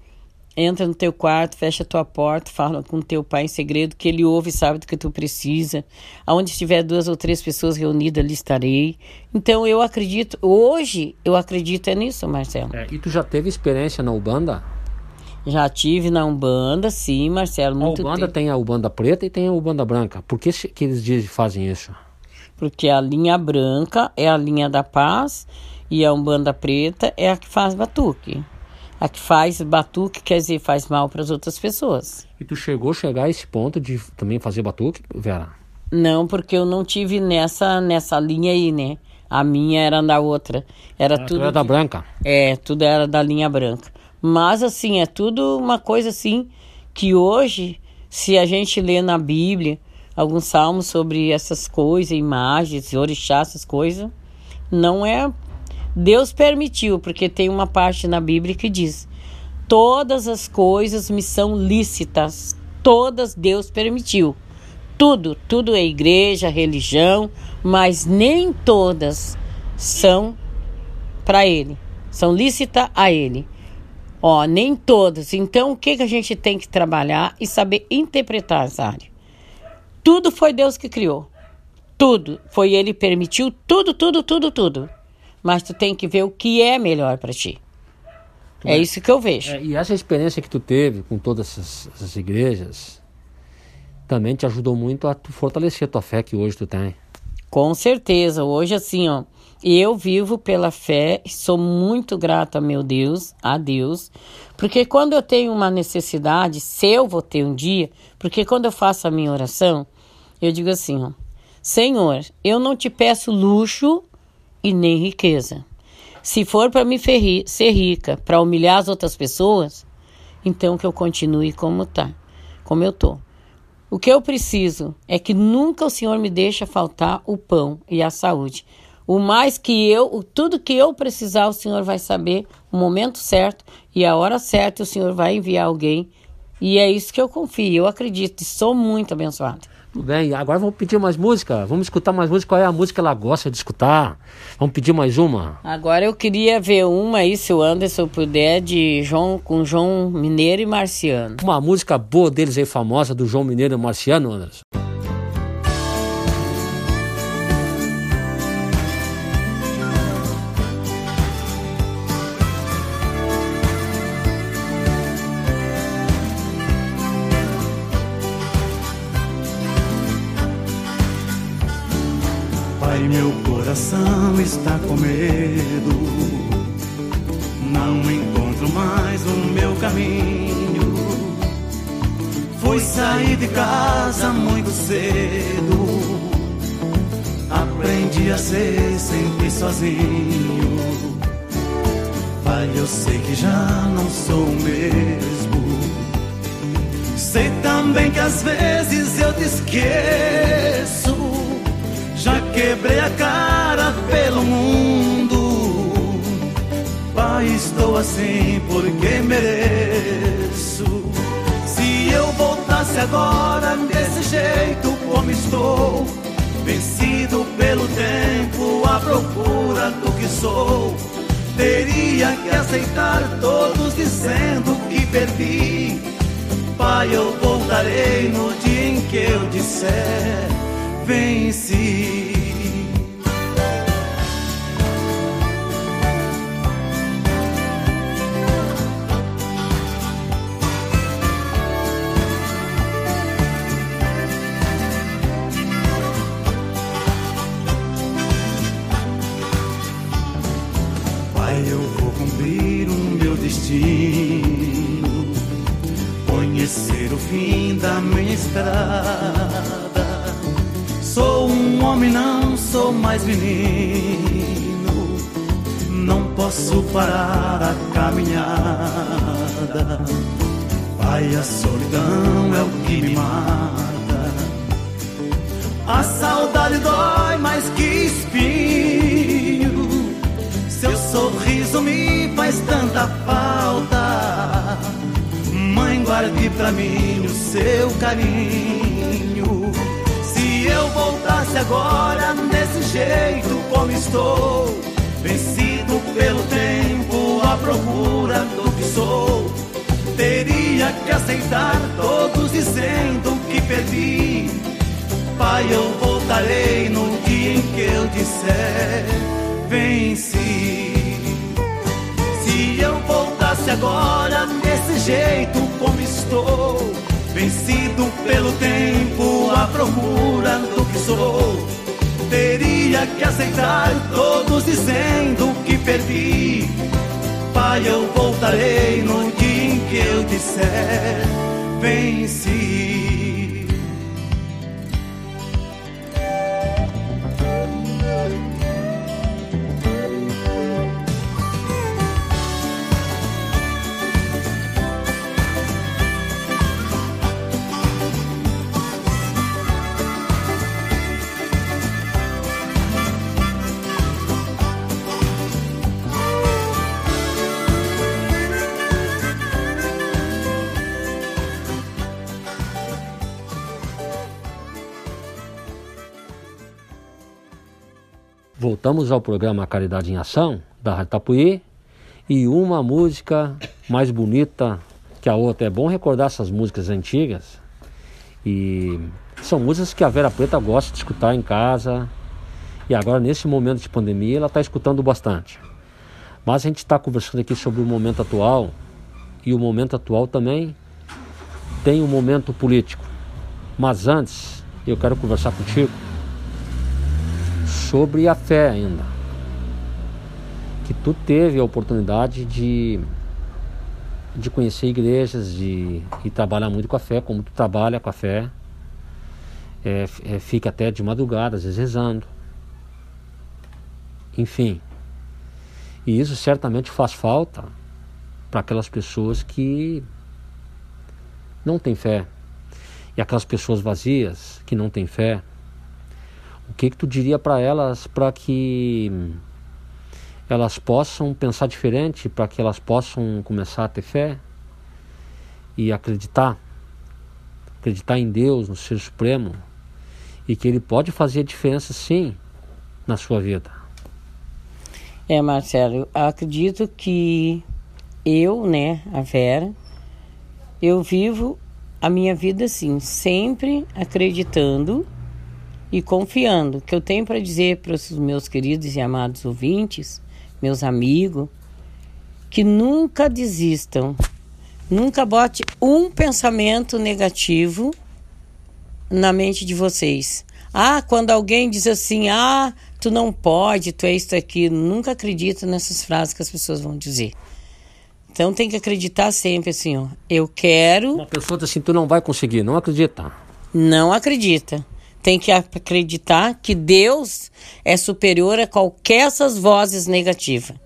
entra no teu quarto, fecha a tua porta, fala com teu pai em segredo, que ele ouve e sabe do que tu precisa. Aonde estiver duas ou três pessoas reunidas, ali estarei. Então eu acredito, hoje eu acredito é nisso, Marcelo. É, e tu já teve experiência na Ubanda? Já tive na Umbanda, sim, Marcelo, muito a Ubanda tempo. tem a Ubanda preta e tem a Ubanda branca. Por que, que eles dizem, fazem isso? Porque a linha branca é a linha da paz e a Umbanda preta é a que faz batuque. A que faz batuque quer dizer faz mal para as outras pessoas. E tu chegou a chegar a esse ponto de também fazer batuque, Vera? Não, porque eu não tive nessa nessa linha aí, né? A minha era da outra. Era Ah, tu tudo era da branca. É, tudo era da linha branca. Mas assim, é tudo uma coisa assim que hoje, se a gente lê na Bíblia alguns salmos sobre essas coisas, imagens, orixá, essas coisas, não é Deus permitiu, porque tem uma parte na Bíblia que diz: Todas as coisas me são lícitas, todas Deus permitiu. Tudo, tudo é igreja, religião, mas nem todas são para ele, são lícitas a ele. Ó, nem todas. Então, o que, que a gente tem que trabalhar e saber interpretar essa área? Tudo foi Deus que criou. Tudo. Foi Ele que permitiu tudo, tudo, tudo, tudo. Mas tu tem que ver o que é melhor para ti. É isso que eu vejo. É, e essa experiência que tu teve com todas essas, essas igrejas também te ajudou muito a fortalecer a tua fé que hoje tu tem. Com certeza. Hoje, assim, ó, eu vivo pela fé sou muito grata meu Deus, a Deus, porque quando eu tenho uma necessidade, se eu vou ter um dia, porque quando eu faço a minha oração, eu digo assim, ó, Senhor, eu não te peço luxo e nem riqueza. Se for para me ferri- ser rica, para humilhar as outras pessoas, então que eu continue como tá, como eu tô. O que eu preciso é que nunca o Senhor me deixa faltar o pão e a saúde. O mais que eu, tudo que eu precisar, o Senhor vai saber o momento certo e a hora certa, o Senhor vai enviar alguém. E é isso que eu confio, eu acredito e sou muito abençoada. Tudo bem, agora vamos pedir mais música. Vamos escutar mais música. Qual é a música que ela gosta de escutar? Vamos pedir mais uma? Agora eu queria ver uma aí, se o Anderson puder, de João, com João Mineiro e Marciano. Uma música boa deles aí, famosa, do João Mineiro e Marciano, Anderson. Meu coração está com medo. Não encontro mais o meu caminho. Fui sair de casa muito cedo. Aprendi a ser sempre sozinho. Pai, eu sei que já não sou o mesmo. Sei também que às vezes eu te esqueço. Já quebrei a cara pelo mundo. Pai, estou assim porque mereço. Se eu voltasse agora desse jeito como estou, vencido pelo tempo, à procura do que sou, teria que aceitar todos dizendo que perdi. Pai, eu voltarei no dia em que eu disser vence. Pai, eu vou cumprir o meu destino, conhecer o fim da minha estrada homem, não sou mais menino. Não posso parar a caminhada. Pai, a solidão é o que me mata. A saudade dói mais que espinho. Seu sorriso me faz tanta falta. Mãe, guarde pra mim o seu carinho. Se eu voltasse agora desse jeito como estou, vencido pelo tempo, à procura do que sou, teria que aceitar todos dizendo que perdi. Pai, eu voltarei no dia em que eu disser venci. Se eu voltasse agora desse jeito como estou, vencido pelo tempo, à procura do que sou, teria que aceitar todos dizendo que perdi. Pai, eu voltarei no dia em que eu disser venci. Voltamos ao programa Caridade em Ação, da Rádio Tapuí, e uma música mais bonita que a outra. É bom recordar essas músicas antigas, e são músicas que a Vera Preta gosta de escutar em casa, e agora nesse momento de pandemia ela está escutando bastante. Mas a gente está conversando aqui sobre o momento atual, e o momento atual também tem um momento político. Mas antes, eu quero conversar contigo sobre a fé ainda. Que tu teve a oportunidade de, de conhecer igrejas de, e trabalhar muito com a fé, como tu trabalha com a fé. É, é, fica até de madrugada, às vezes rezando. Enfim. E isso certamente faz falta para aquelas pessoas que não têm fé. E aquelas pessoas vazias que não têm fé. O que, que tu diria para elas para que elas possam pensar diferente, para que elas possam começar a ter fé e acreditar? Acreditar em Deus, no Ser Supremo e que Ele pode fazer a diferença sim na sua vida. É, Marcelo, acredito que eu, né, a Vera, eu vivo a minha vida assim, sempre acreditando e confiando. Que eu tenho para dizer para os meus queridos e amados ouvintes, meus amigos, que nunca desistam, nunca bote um pensamento negativo na mente de vocês. Ah, quando alguém diz assim, ah, tu não pode, tu é isso aqui, nunca acredita nessas frases que as pessoas vão dizer. Então tem que acreditar sempre assim, ó. Eu quero. Uma pessoa diz assim, tu não vai conseguir, não acredita. Não acredita. Tem que acreditar que Deus é superior a qualquer essas vozes negativas.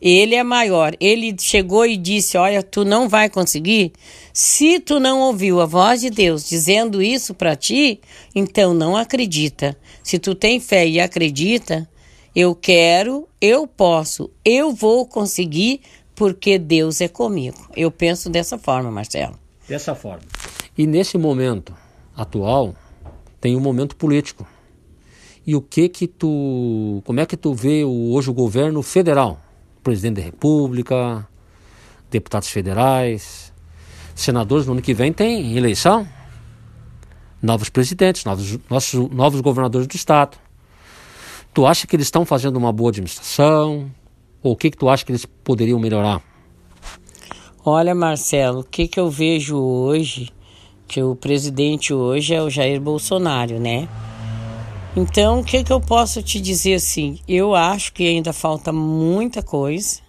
Ele é maior. Ele chegou e disse: Olha, tu não vai conseguir. Se tu não ouviu a voz de Deus dizendo isso para ti, então não acredita. Se tu tem fé e acredita, eu quero, eu posso, eu vou conseguir, porque Deus é comigo. Eu penso dessa forma, Marcelo. Dessa forma. E nesse momento atual, tem um momento político. E o que que tu, como é que tu vê hoje o governo federal, presidente da República, deputados federais, senadores no ano que vem tem eleição, novos presidentes, novos, nossos, novos governadores do estado. Tu acha que eles estão fazendo uma boa administração? Ou o que que tu acha que eles poderiam melhorar? Olha, Marcelo, o que que eu vejo hoje que o presidente hoje é o Jair Bolsonaro, né? Então, o que, que eu posso te dizer assim? Eu acho que ainda falta muita coisa,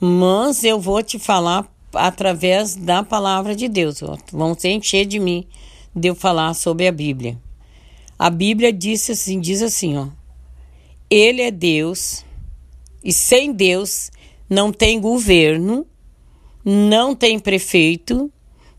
mas eu vou te falar através da palavra de Deus. Vão se encher de mim de eu falar sobre a Bíblia. A Bíblia diz assim, diz assim, ó. Ele é Deus e sem Deus não tem governo, não tem prefeito,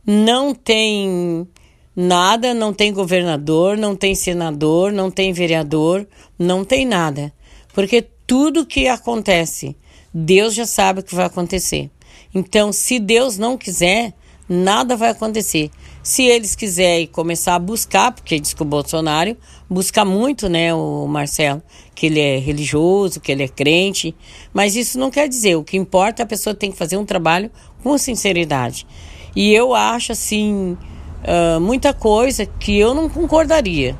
não tem nada, não tem governador, não tem senador, não tem vereador, não tem nada. Porque tudo que acontece, Deus já sabe o que vai acontecer. Então, se Deus não quiser, nada vai acontecer. Se eles quiserem começar a buscar, porque diz que o Bolsonaro busca muito, né, o Marcelo, que ele é religioso, que ele é crente, mas isso não quer dizer. O que importa, a pessoa tem que fazer um trabalho com sinceridade. E eu acho, assim, uh, muita coisa que eu não concordaria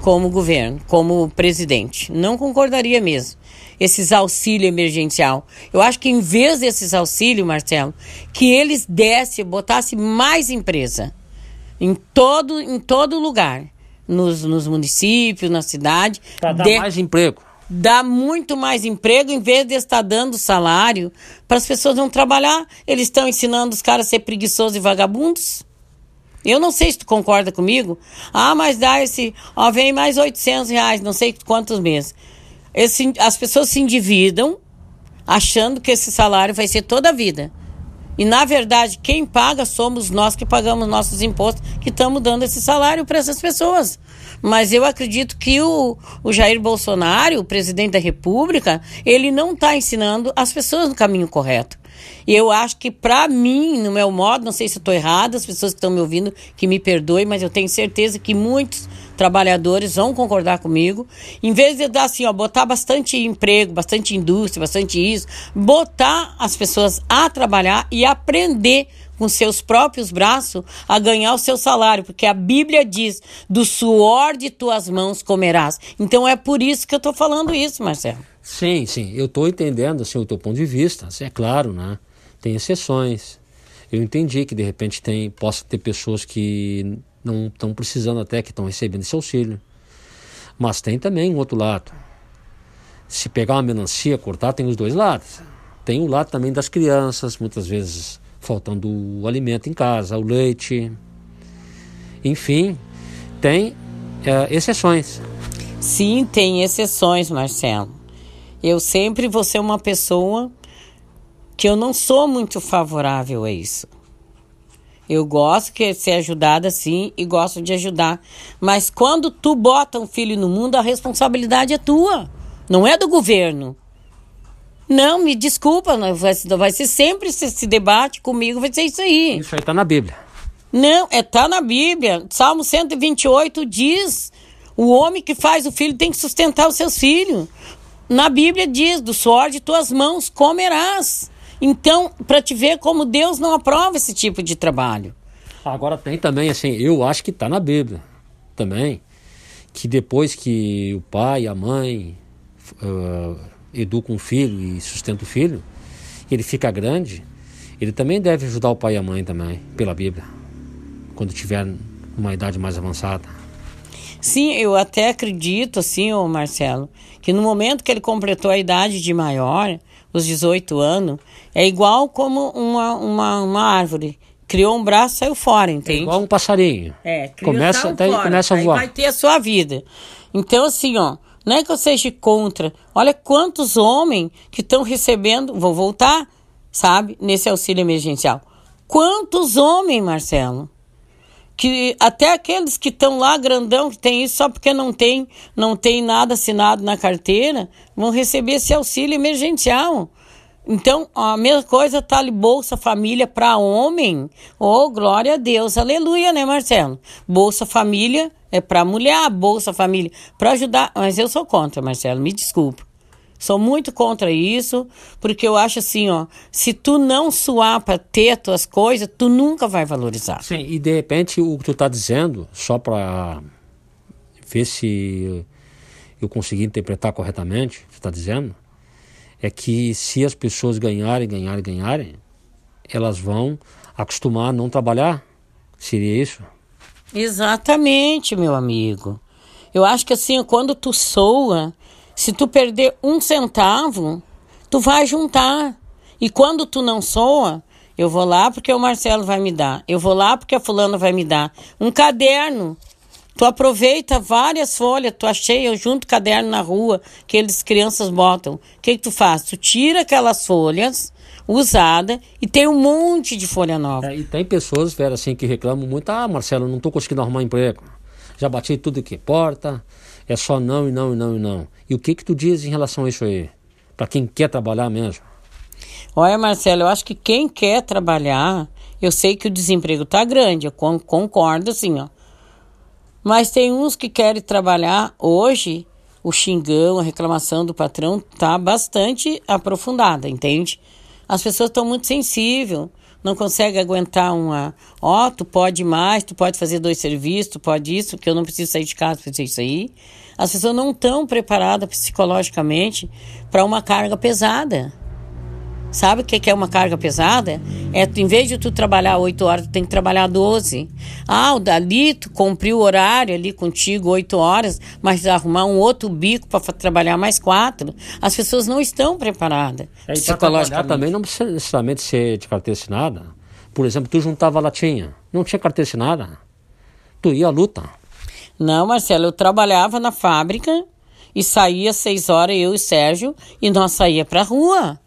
como governo, como presidente. Não concordaria mesmo esses auxílio emergencial. Eu acho que em vez desses auxílios, Marcelo, que eles dessem, botassem mais empresa em todo, em todo lugar, nos, nos municípios, na cidade. Para dar de, mais emprego. Dá muito mais emprego em vez de estar dando salário para as pessoas não trabalhar. Eles estão ensinando os caras a ser preguiçosos e vagabundos. Eu não sei se tu concorda comigo. Ah, mas dá esse. Ó, vem mais 800 reais, não sei quantos meses. Esse, as pessoas se endividam achando que esse salário vai ser toda a vida. E na verdade, quem paga somos nós que pagamos nossos impostos, que estamos dando esse salário para essas pessoas. Mas eu acredito que o, o Jair Bolsonaro, o presidente da República, ele não está ensinando as pessoas no caminho correto. E eu acho que, para mim, no meu modo, não sei se estou errada, as pessoas que estão me ouvindo, que me perdoem, mas eu tenho certeza que muitos trabalhadores vão concordar comigo. Em vez de dar assim, ó, botar bastante emprego, bastante indústria, bastante isso, botar as pessoas a trabalhar e aprender com seus próprios braços a ganhar o seu salário, porque a Bíblia diz: do suor de tuas mãos comerás. Então é por isso que eu estou falando isso, Marcelo. Sim, sim, eu estou entendendo assim, o teu ponto de vista, assim, é claro, né? Tem exceções. Eu entendi que de repente tem, possa ter pessoas que não estão precisando até, que estão recebendo esse auxílio. Mas tem também um outro lado. Se pegar uma melancia, cortar, tem os dois lados. Tem o lado também das crianças, muitas vezes faltando o alimento em casa, o leite. Enfim, tem é, exceções. Sim, tem exceções, Marcelo. Eu sempre vou ser uma pessoa que eu não sou muito favorável a isso. Eu gosto de ser ajudada sim e gosto de ajudar. Mas quando tu bota um filho no mundo, a responsabilidade é tua, não é do governo. Não, me desculpa, vai, vai ser sempre esse, esse debate comigo, vai ser isso aí. Isso aí tá na Bíblia. Não, é tá na Bíblia. Salmo 128 diz: o homem que faz o filho tem que sustentar os seus filhos. Na Bíblia diz: do suor de tuas mãos comerás. Então, para te ver como Deus não aprova esse tipo de trabalho. Agora tem também, assim, eu acho que está na Bíblia também, que depois que o pai e a mãe uh, educam um filho e sustentam o filho, ele fica grande, ele também deve ajudar o pai e a mãe também, pela Bíblia, quando tiver uma idade mais avançada. Sim, eu até acredito, assim, ô Marcelo, que no momento que ele completou a idade de maior, os 18 anos, é igual como uma, uma, uma árvore. Criou um braço, saiu fora, entende? É igual um passarinho. É, começa, até fora, começa a voar. Aí vai ter a sua vida. Então, assim, ó, não é que eu seja contra. Olha quantos homens que estão recebendo, vou voltar, sabe, nesse auxílio emergencial. Quantos homens, Marcelo? que até aqueles que estão lá grandão que tem isso só porque não tem não tem nada assinado na carteira vão receber esse auxílio emergencial. Então, a mesma coisa tá ali Bolsa Família para homem. Oh, glória a Deus. Aleluia, né, Marcelo? Bolsa Família é para mulher, Bolsa Família para ajudar, mas eu sou contra, Marcelo, me desculpa. Sou muito contra isso, porque eu acho assim, ó, se tu não suar para ter as tuas coisas, tu nunca vai valorizar. Sim, e de repente o que tu está dizendo, só para ver se eu consegui interpretar corretamente tu está dizendo, é que se as pessoas ganharem, ganharem, ganharem, elas vão acostumar a não trabalhar. Seria isso? Exatamente, meu amigo. Eu acho que assim, quando tu soa, se tu perder um centavo, tu vai juntar. E quando tu não soa, Eu vou lá porque o Marcelo vai me dar. Eu vou lá porque a fulana vai me dar. Um caderno. Tu aproveita várias folhas, tu achei, eu junto caderno na rua, que eles crianças botam. O que, que tu faz? Tu tira aquelas folhas usadas e tem um monte de folha nova. É, e tem pessoas, Vera, assim, que reclamam muito, ah, Marcelo, não estou conseguindo arrumar emprego. Já bati tudo que porta, é só não e não e não e não. E o que que tu diz em relação a isso aí? Para quem quer trabalhar mesmo? Olha, Marcelo, eu acho que quem quer trabalhar, eu sei que o desemprego tá grande, eu concordo assim, ó. Mas tem uns que querem trabalhar hoje, o xingão, a reclamação do patrão tá bastante aprofundada, entende? As pessoas estão muito sensíveis, não conseguem aguentar uma. Ó, oh, tu pode mais, tu pode fazer dois serviços, tu pode isso, que eu não preciso sair de casa para fazer isso aí. As pessoas não estão preparadas psicologicamente para uma carga pesada. Sabe o que é uma carga pesada? É, em vez de tu trabalhar 8 horas, tu tem que trabalhar 12. Ah, o dali tu cumpriu o horário ali contigo 8 horas, mas arrumar um outro bico para trabalhar mais 4. As pessoas não estão preparadas. É, psicologicamente. também não precisa necessariamente ser de carteira assinada. Por exemplo, tu juntava latinha, não tinha carteira assinada. Tu ia à luta. Não, Marcelo, eu trabalhava na fábrica e saía às 6 horas, eu e Sérgio, e nós saía pra rua.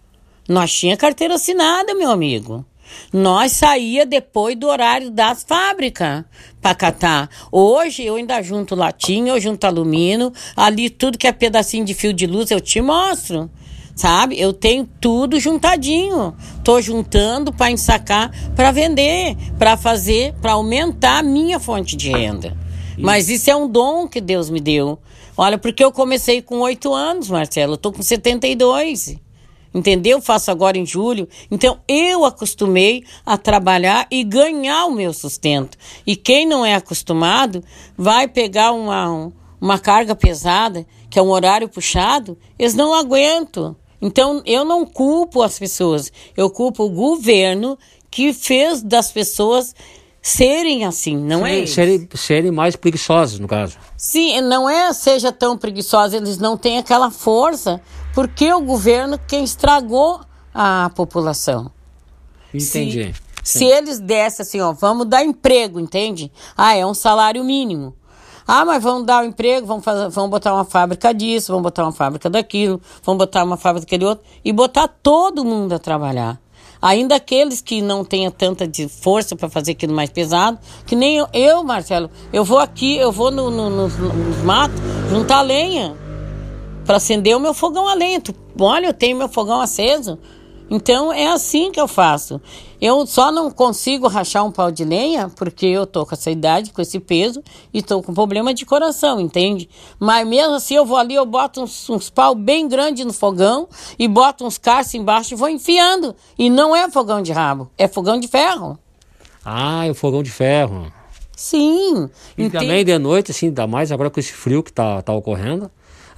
Nós tinha carteira assinada, meu amigo. Nós saía depois do horário das fábricas para catar. Hoje eu ainda junto latinha, eu junto alumínio, ali tudo que é pedacinho de fio de luz eu te mostro. Sabe? Eu tenho tudo juntadinho. Tô juntando para ensacar, para vender, para fazer, para aumentar a minha fonte de renda. Mas isso é um dom que Deus me deu. Olha, porque eu comecei com oito anos, Marcelo. Eu tô com 72 entendeu? Faço agora em julho. Então eu acostumei a trabalhar e ganhar o meu sustento. E quem não é acostumado vai pegar uma, uma carga pesada, que é um horário puxado, eles não aguentam. Então eu não culpo as pessoas, eu culpo o governo que fez das pessoas serem assim, não é? Serem, serem mais preguiçosos, no caso. Sim, não é seja tão preguiçosos, eles não têm aquela força porque o governo quem estragou a população. Entendi. Se, se eles dessem assim, ó, vamos dar emprego, entende? Ah, é um salário mínimo. Ah, mas vamos dar o um emprego, vamos, fazer, vamos botar uma fábrica disso, vamos botar uma fábrica daquilo, vamos botar uma fábrica daquele outro, e botar todo mundo a trabalhar. Ainda aqueles que não tenham tanta de força para fazer aquilo mais pesado, que nem eu, eu, Marcelo, eu vou aqui, eu vou no, no, no, nos matos juntar lenha para acender o meu fogão a lenha. Olha, eu tenho meu fogão aceso. Então é assim que eu faço. Eu só não consigo rachar um pau de lenha porque eu tô com essa idade, com esse peso e tô com problema de coração, entende? Mas mesmo assim eu vou ali, eu boto uns, uns pau bem grande no fogão e boto uns caços embaixo e vou enfiando. E não é fogão de rabo, é fogão de ferro. Ah, é o fogão de ferro. Sim. E entende? também de noite, assim, ainda mais agora com esse frio que tá, tá ocorrendo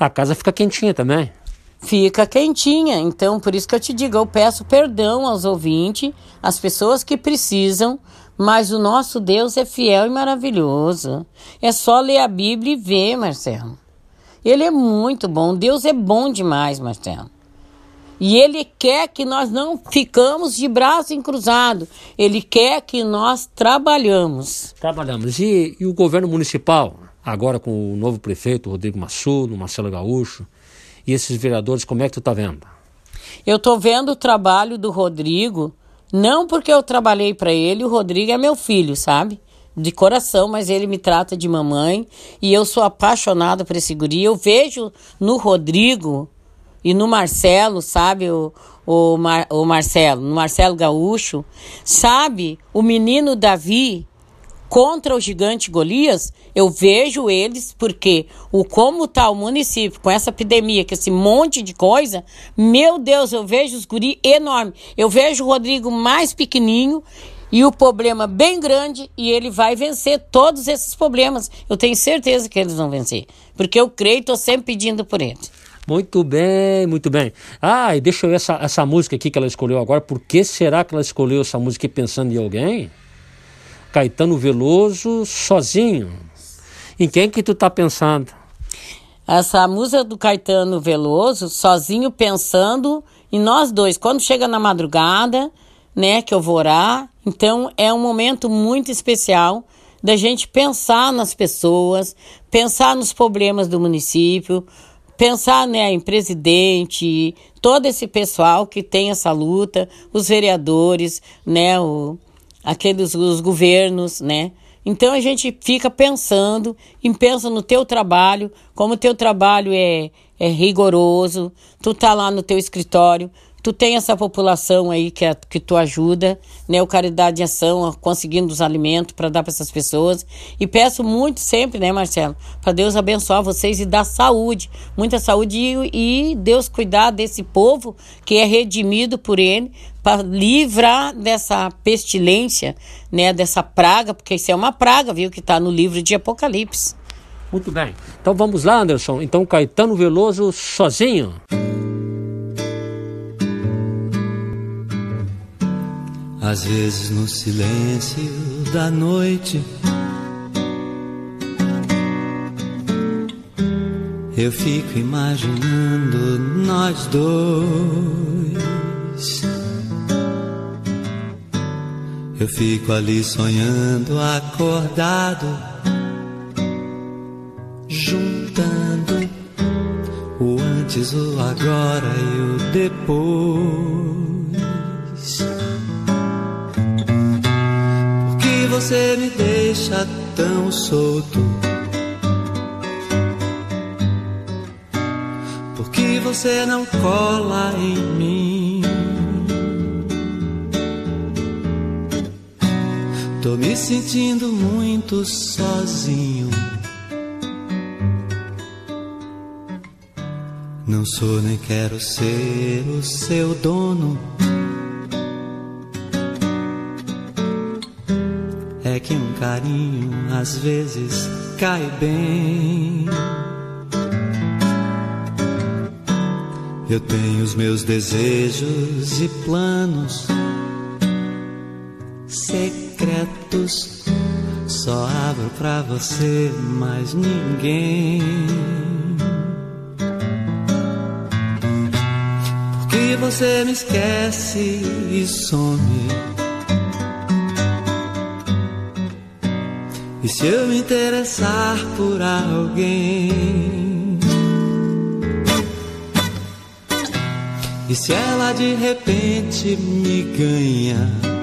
a casa fica quentinha também. Fica quentinha. Então, por isso que eu te digo, eu peço perdão aos ouvintes, às pessoas que precisam, mas o nosso Deus é fiel e maravilhoso. É só ler a Bíblia e ver, Marcelo. Ele é muito bom. Deus é bom demais, Marcelo. E ele quer que nós não ficamos de braço encruzado. Ele quer que nós trabalhamos. Trabalhamos. E, e o governo municipal? Agora com o novo prefeito, Rodrigo Massudo, Marcelo Gaúcho, e esses vereadores, como é que tu está vendo? Eu estou vendo o trabalho do Rodrigo, não porque eu trabalhei para ele, o Rodrigo é meu filho, sabe? De coração, mas ele me trata de mamãe e eu sou apaixonada por esse guri. Eu vejo no Rodrigo e no Marcelo, sabe? O, o, Mar, o Marcelo, no Marcelo Gaúcho, sabe? O menino Davi, contra o gigante Golias, eu vejo eles porque o como está o município com essa epidemia, com esse monte de coisa, meu Deus, eu vejo os guri enorme. Eu vejo o Rodrigo mais pequenininho e o problema bem grande e ele vai vencer todos esses problemas. Eu tenho certeza que eles vão vencer, porque eu creio estou sempre pedindo por eles. Muito bem, muito bem. Ah, e deixa eu ver essa, essa música aqui que ela escolheu agora. Por que será que ela escolheu essa música pensando em alguém? Caetano Veloso sozinho. Em quem que tu tá pensando? Essa música do Caetano Veloso, sozinho pensando em nós dois. Quando chega na madrugada, né, que eu vou orar. Então é um momento muito especial da gente pensar nas pessoas, pensar nos problemas do município, pensar né, em presidente, todo esse pessoal que tem essa luta, os vereadores, né, o, aqueles os governos, né? Então a gente fica pensando e pensa no teu trabalho, como o teu trabalho é, é rigoroso, tu tá lá no teu escritório, tu tem essa população aí que, é, que tu ajuda, né, o Caridade em Ação, conseguindo os alimentos para dar para essas pessoas. E peço muito sempre, né, Marcelo, para Deus abençoar vocês e dar saúde, muita saúde e, e Deus cuidar desse povo que é redimido por Ele, para livrar dessa pestilência, né, dessa praga, porque isso é uma praga, viu, que está no livro de Apocalipse. Muito bem. Então vamos lá, Anderson. Então Caetano Veloso sozinho. Às vezes no silêncio da noite Eu fico imaginando nós dois. Eu fico ali sonhando, acordado, juntando o antes, o agora e o depois. você me deixa tão solto? Por que você não cola em mim? Tô me sentindo muito sozinho. Não sou nem quero ser o seu dono. É que um carinho às vezes cai bem. Eu tenho os meus desejos e planos Só abro pra você, mais ninguém. Porque você me esquece e some. E se eu me interessar por alguém? E se ela de repente me ganha?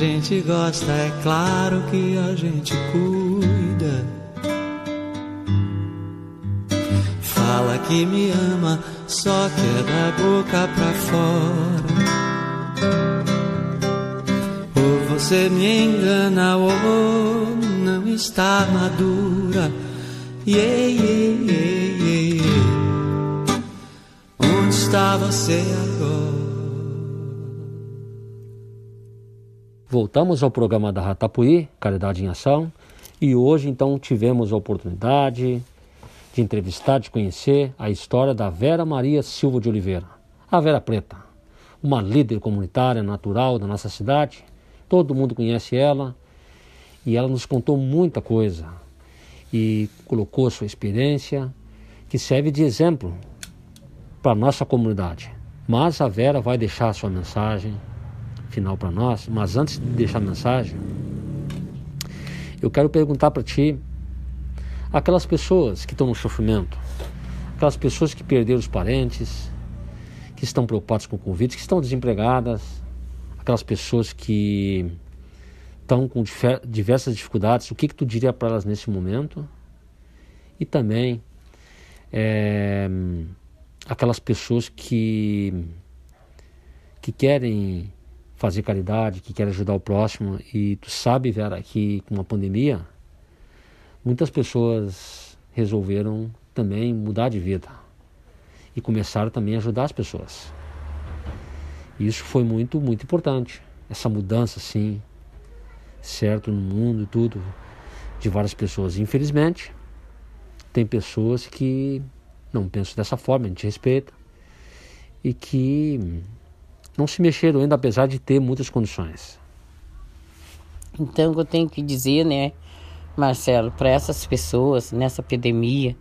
Gente gosta, é claro que a gente cuida. Fala que me ama, só que é da boca pra fora você me engana ou não está madura. Yeah, yeah, yeah, yeah. Onde está você agora? Voltamos ao programa da Ratapuí, Caridade em Ação, e hoje então tivemos a oportunidade de entrevistar, de conhecer a história da Vera Maria Silva de Oliveira, a Vera Preta, uma líder comunitária natural da nossa cidade, todo mundo conhece ela e ela nos contou muita coisa e colocou sua experiência que serve de exemplo para a nossa comunidade. Mas a Vera vai deixar sua mensagem final para nós, mas antes de deixar a mensagem, eu quero perguntar para ti aquelas pessoas que estão no sofrimento, aquelas pessoas que perderam os parentes, que estão preocupadas com o Covid, que estão desempregadas, aquelas pessoas que estão com diversas dificuldades, o que, que tu diria para elas nesse momento? E também é, aquelas pessoas que, que querem fazer caridade, que querem ajudar o próximo, e tu sabe, Vera, que com a pandemia, muitas pessoas resolveram também mudar de vida. e começaram também a ajudar as pessoas. Isso foi muito, muito importante. Essa mudança, assim, certo, no mundo e tudo, de várias pessoas. Infelizmente, tem pessoas que não pensam dessa forma, a gente respeita, e que não se mexeram ainda, apesar de ter muitas condições. Então, eu tenho que dizer, né, Marcelo, para essas pessoas nessa epidemia,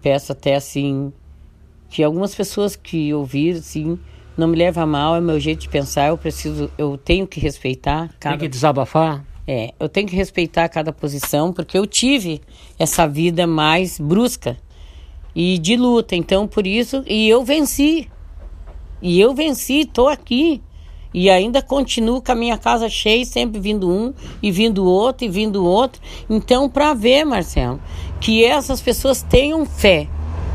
peço até assim que algumas pessoas que ouviram, assim, não me leva a mal, é meu jeito de pensar, eu preciso, eu tenho que respeitar. Cada... Tem que desabafar? É, eu tenho que respeitar cada posição, porque eu tive essa vida mais brusca e de luta, então por isso, e eu venci. E eu venci, estou aqui. E ainda continuo com a minha casa cheia, sempre vindo um, e vindo outro, e vindo outro. Então, para ver, Marcelo, que essas pessoas tenham fé,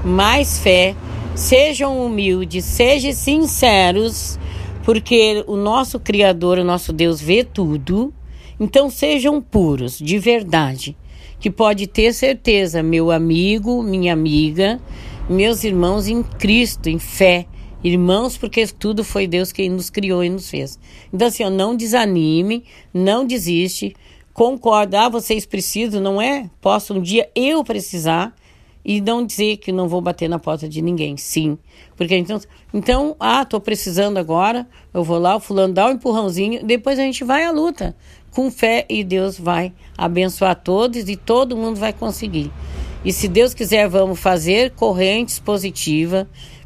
mais fé, sejam humildes, sejam sinceros, porque o nosso Criador, o nosso Deus, vê tudo. Então, sejam puros, de verdade. Que pode ter certeza, meu amigo, minha amiga, meus irmãos em Cristo, em fé irmãos, porque tudo foi Deus quem nos criou e nos fez. Então, assim, ó, não desanime, não desiste, concorda, ah, vocês precisam, não é? Posso um dia eu precisar e não dizer que não vou bater na porta de ninguém, sim. Porque então, então ah, tô precisando agora, eu vou lá, o fulano dá um empurrãozinho, depois a gente vai à luta com fé e Deus vai abençoar todos e todo mundo vai conseguir. E se Deus quiser, vamos fazer correntes positivas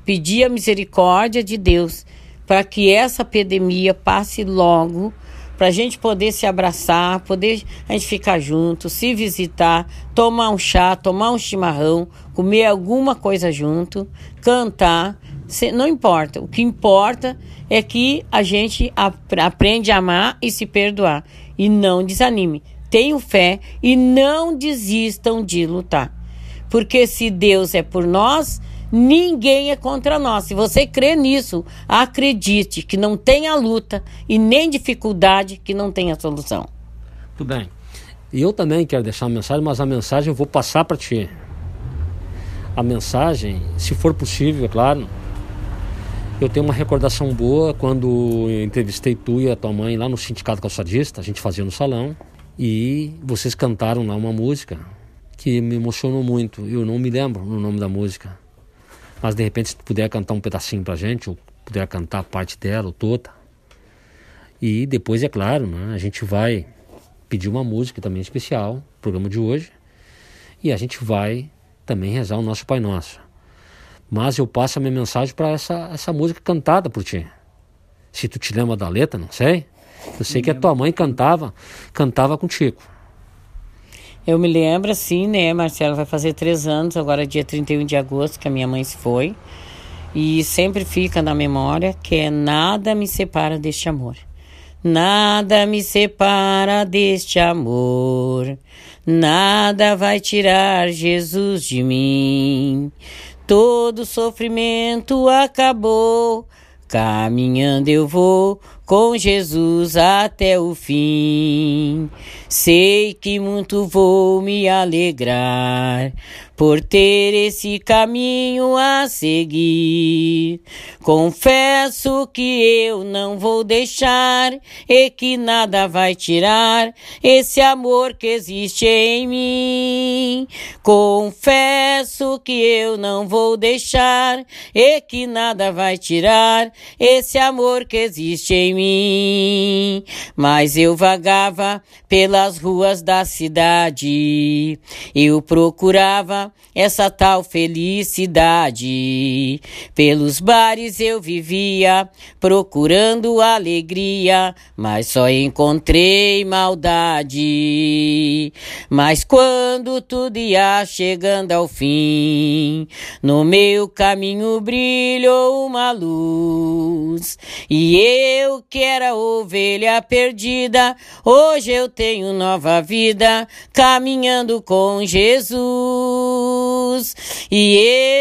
pedir a misericórdia de Deus para que essa epidemia passe logo, para a gente poder se abraçar, poder a gente ficar junto, se visitar, tomar um chá, tomar um chimarrão, comer alguma coisa junto, cantar, não importa. O que importa é que a gente aprende a amar e se perdoar e não desanime. Tenham fé e não desistam de lutar. Porque se Deus é por nós, Ninguém é contra nós. Se você crê nisso, acredite que não tem a luta e nem dificuldade que não tem a solução. Tudo bem. E eu também quero deixar uma mensagem, mas a mensagem eu vou passar para ti. A mensagem, se for possível, é claro. Eu tenho uma recordação boa quando eu entrevistei tu e a tua mãe lá no Sindicato Calçadista, a gente fazia no salão, e vocês cantaram lá uma música que me emocionou muito. Eu não me lembro o nome da música mas de repente, se tu puder cantar um pedacinho pra gente, ou puder cantar parte dela, ou toda. E depois, é claro, né, a gente vai pedir uma música também especial, programa de hoje. E a gente vai também rezar o nosso Pai Nosso. Mas eu passo a minha mensagem para essa, essa música cantada por ti. Se tu te lembra da letra, não sei. Eu sei que a tua mãe cantava, cantava contigo. Eu me lembro, assim, né, Marcelo? Vai fazer três anos, agora dia 31 de agosto, que a minha mãe se foi. E sempre fica na memória que é nada me separa deste amor. Nada me separa deste amor. Nada vai tirar Jesus de mim. Todo sofrimento acabou. Caminhando eu vou com Jesus até o fim. Sei que muito vou me alegrar por ter esse caminho a seguir. Confesso que eu não vou deixar e que nada vai tirar esse amor que existe em mim. Confesso que eu não vou deixar e que nada vai tirar esse amor que existe em mim. Mas eu vagava pelas ruas da cidade, eu procurava essa tal felicidade. Pelos bares eu vivia, procurando alegria, mas só encontrei maldade. Mas quando tudo ia chegando ao fim, no meu caminho brilhou uma luz. E eu que era ovelha perdida, hoje eu tenho nova vida, caminhando com Jesus. E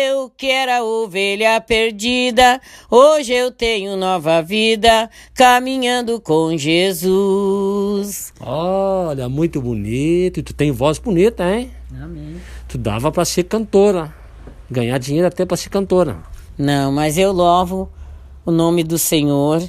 eu que era ovelha perdida, hoje eu tenho nova vida, caminhando com Jesus. Olha, muito bonito. E tu tem voz bonita, hein? Amém. Tu dava para ser cantora. Ganhar dinheiro até para ser cantora. Não, mas eu louvo o nome do Senhor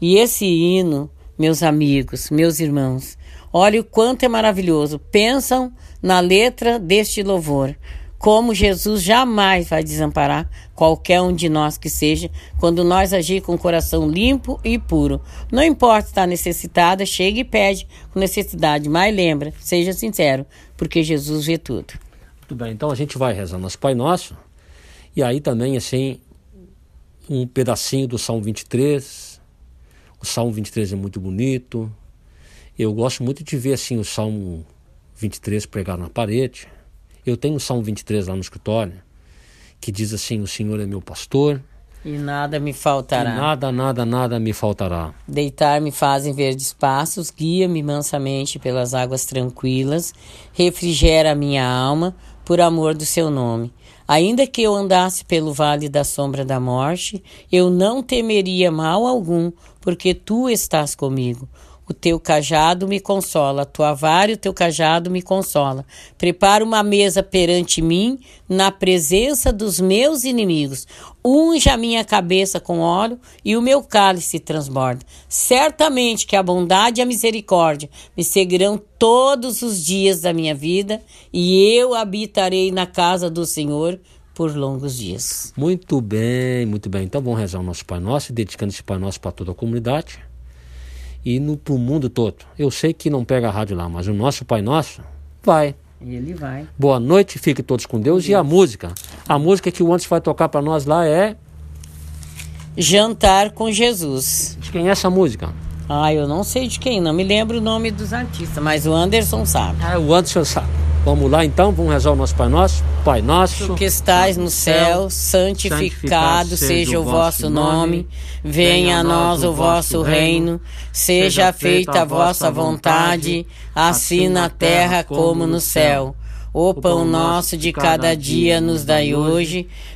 e esse hino, meus amigos, meus irmãos, olha o quanto é maravilhoso. Pensam na letra deste louvor como Jesus jamais vai desamparar qualquer um de nós que seja, quando nós agir com o coração limpo e puro. Não importa estar necessitada, chega e pede com necessidade, mas lembra, seja sincero, porque Jesus vê tudo. Muito bem, então a gente vai rezar nosso Pai Nosso, e aí também, assim, um pedacinho do Salmo 23. O Salmo 23 é muito bonito. Eu gosto muito de ver, assim, o Salmo 23 pregado na parede eu tenho o Salmo 23 lá no escritório, que diz assim: O Senhor é meu pastor. E nada me faltará. E nada, nada, nada me faltará. Deitar-me fazem verdes passos, guia-me mansamente pelas águas tranquilas, refrigera a minha alma, por amor do seu nome. Ainda que eu andasse pelo vale da sombra da morte, eu não temeria mal algum, porque tu estás comigo. O teu cajado me consola, a tua vara e o teu cajado me consola. Prepara uma mesa perante mim, na presença dos meus inimigos. Unja a minha cabeça com óleo e o meu cálice transborda. Certamente que a bondade e a misericórdia me seguirão todos os dias da minha vida e eu habitarei na casa do Senhor por longos dias. Muito bem, muito bem. Então vamos rezar o nosso Pai Nosso, dedicando esse Pai Nosso para toda a comunidade e no pro mundo todo. Eu sei que não pega a rádio lá, mas o nosso Pai Nosso vai. Ele vai. Boa noite, fiquem todos com Deus. Deus. E a música? A música que o Antes vai tocar para nós lá é Jantar com Jesus. De quem é essa música? Ah, eu não sei de quem, não me lembro o nome dos artistas, mas o Anderson sabe. É, o Anderson sabe. Vamos lá então, vamos rezar o nosso Pai Nosso. Pai Nosso, que estais no céu, santificado seja o vosso nome, venha a nós o vosso reino, seja feita a vossa vontade, assim na terra como no céu. O pão nosso de cada dia nos dai hoje,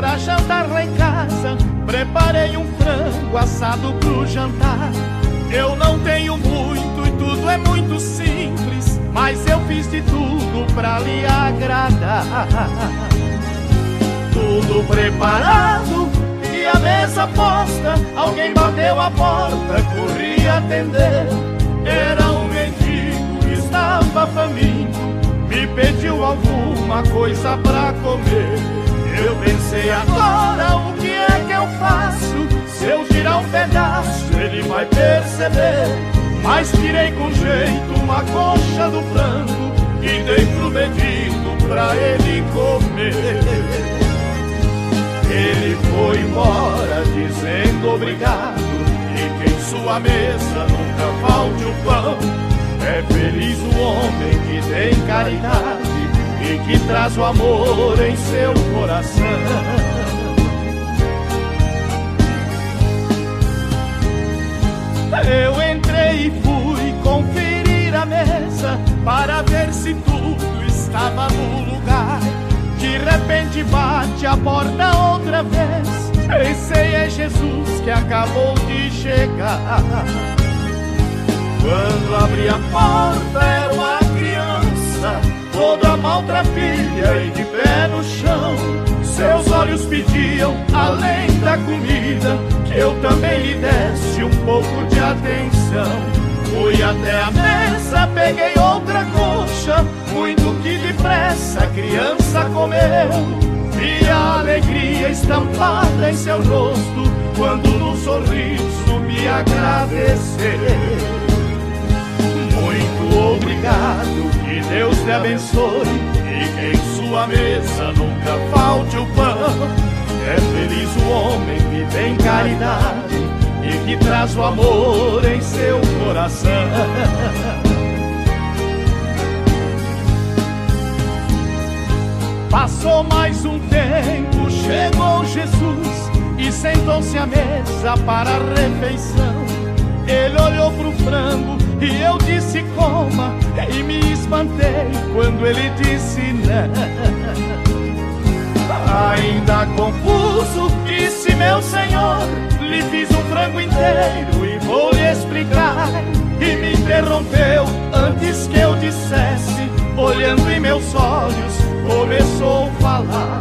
Pra jantar lá em casa. Preparei um frango assado pro jantar. Eu não tenho muito e tudo é muito simples, mas eu fiz de tudo pra lhe agradar. Tudo preparado e a mesa posta. Alguém bateu a porta, corri atender. Era um mendigo, estava faminto, me pediu alguma coisa pra comer. Eu pensei agora o que é que eu faço? Se eu tirar um pedaço, ele vai perceber. Mas tirei com jeito uma coxa do frango e dei pro mendigo pra ele comer. Ele foi embora dizendo obrigado e que em sua mesa nunca falte o pão. É feliz o homem que tem caridade e que traz o amor em seu coração. Eu entrei e fui conferir a mesa para ver se tudo estava no lugar. De repente bate a porta outra vez. Pensei é Jesus que acabou de chegar. Quando abri a porta era uma criança, toda maltrapilha e de pé no chão. Seus olhos pediam, além da comida, que eu também lhe desse um pouco de atenção. Fui até a mesa, peguei outra coxa, muito que depressa a criança comeu. Vi a alegria estampada em seu rosto, quando no sorriso me agradeceu. Obrigado, que Deus te abençoe, e que em sua mesa nunca falte o pão. É feliz o homem que tem caridade e que traz o amor em seu coração. Passou mais um tempo, chegou Jesus e sentou-se à mesa para a refeição. Ele olhou pro frango e eu disse coma e me espantei quando ele disse não. Ainda confuso, disse meu senhor, lhe fiz um frango inteiro e vou lhe explicar. E me interrompeu antes que eu dissesse, olhando em meus olhos, começou a falar.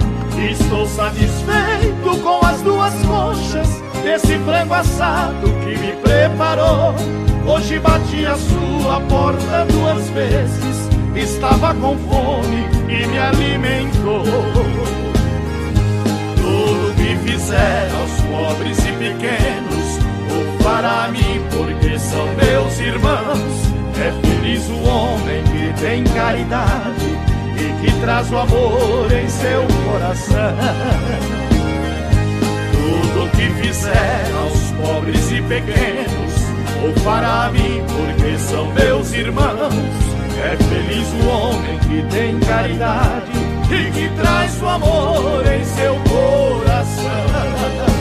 Estou satisfeito com as duas coxas desse frango assado que me preparou. Hoje bati a sua porta duas vezes, estava com fome e me alimentou. Tudo que fizer aos pobres e pequenos, o fará a mim porque são meus irmãos. É feliz o homem que tem caridade e que traz o amor em seu coração. Tudo que fizer aos pobres e pequenos, o fará a mim porque são meus irmãos. É feliz o homem que tem caridade e que traz o amor em seu coração.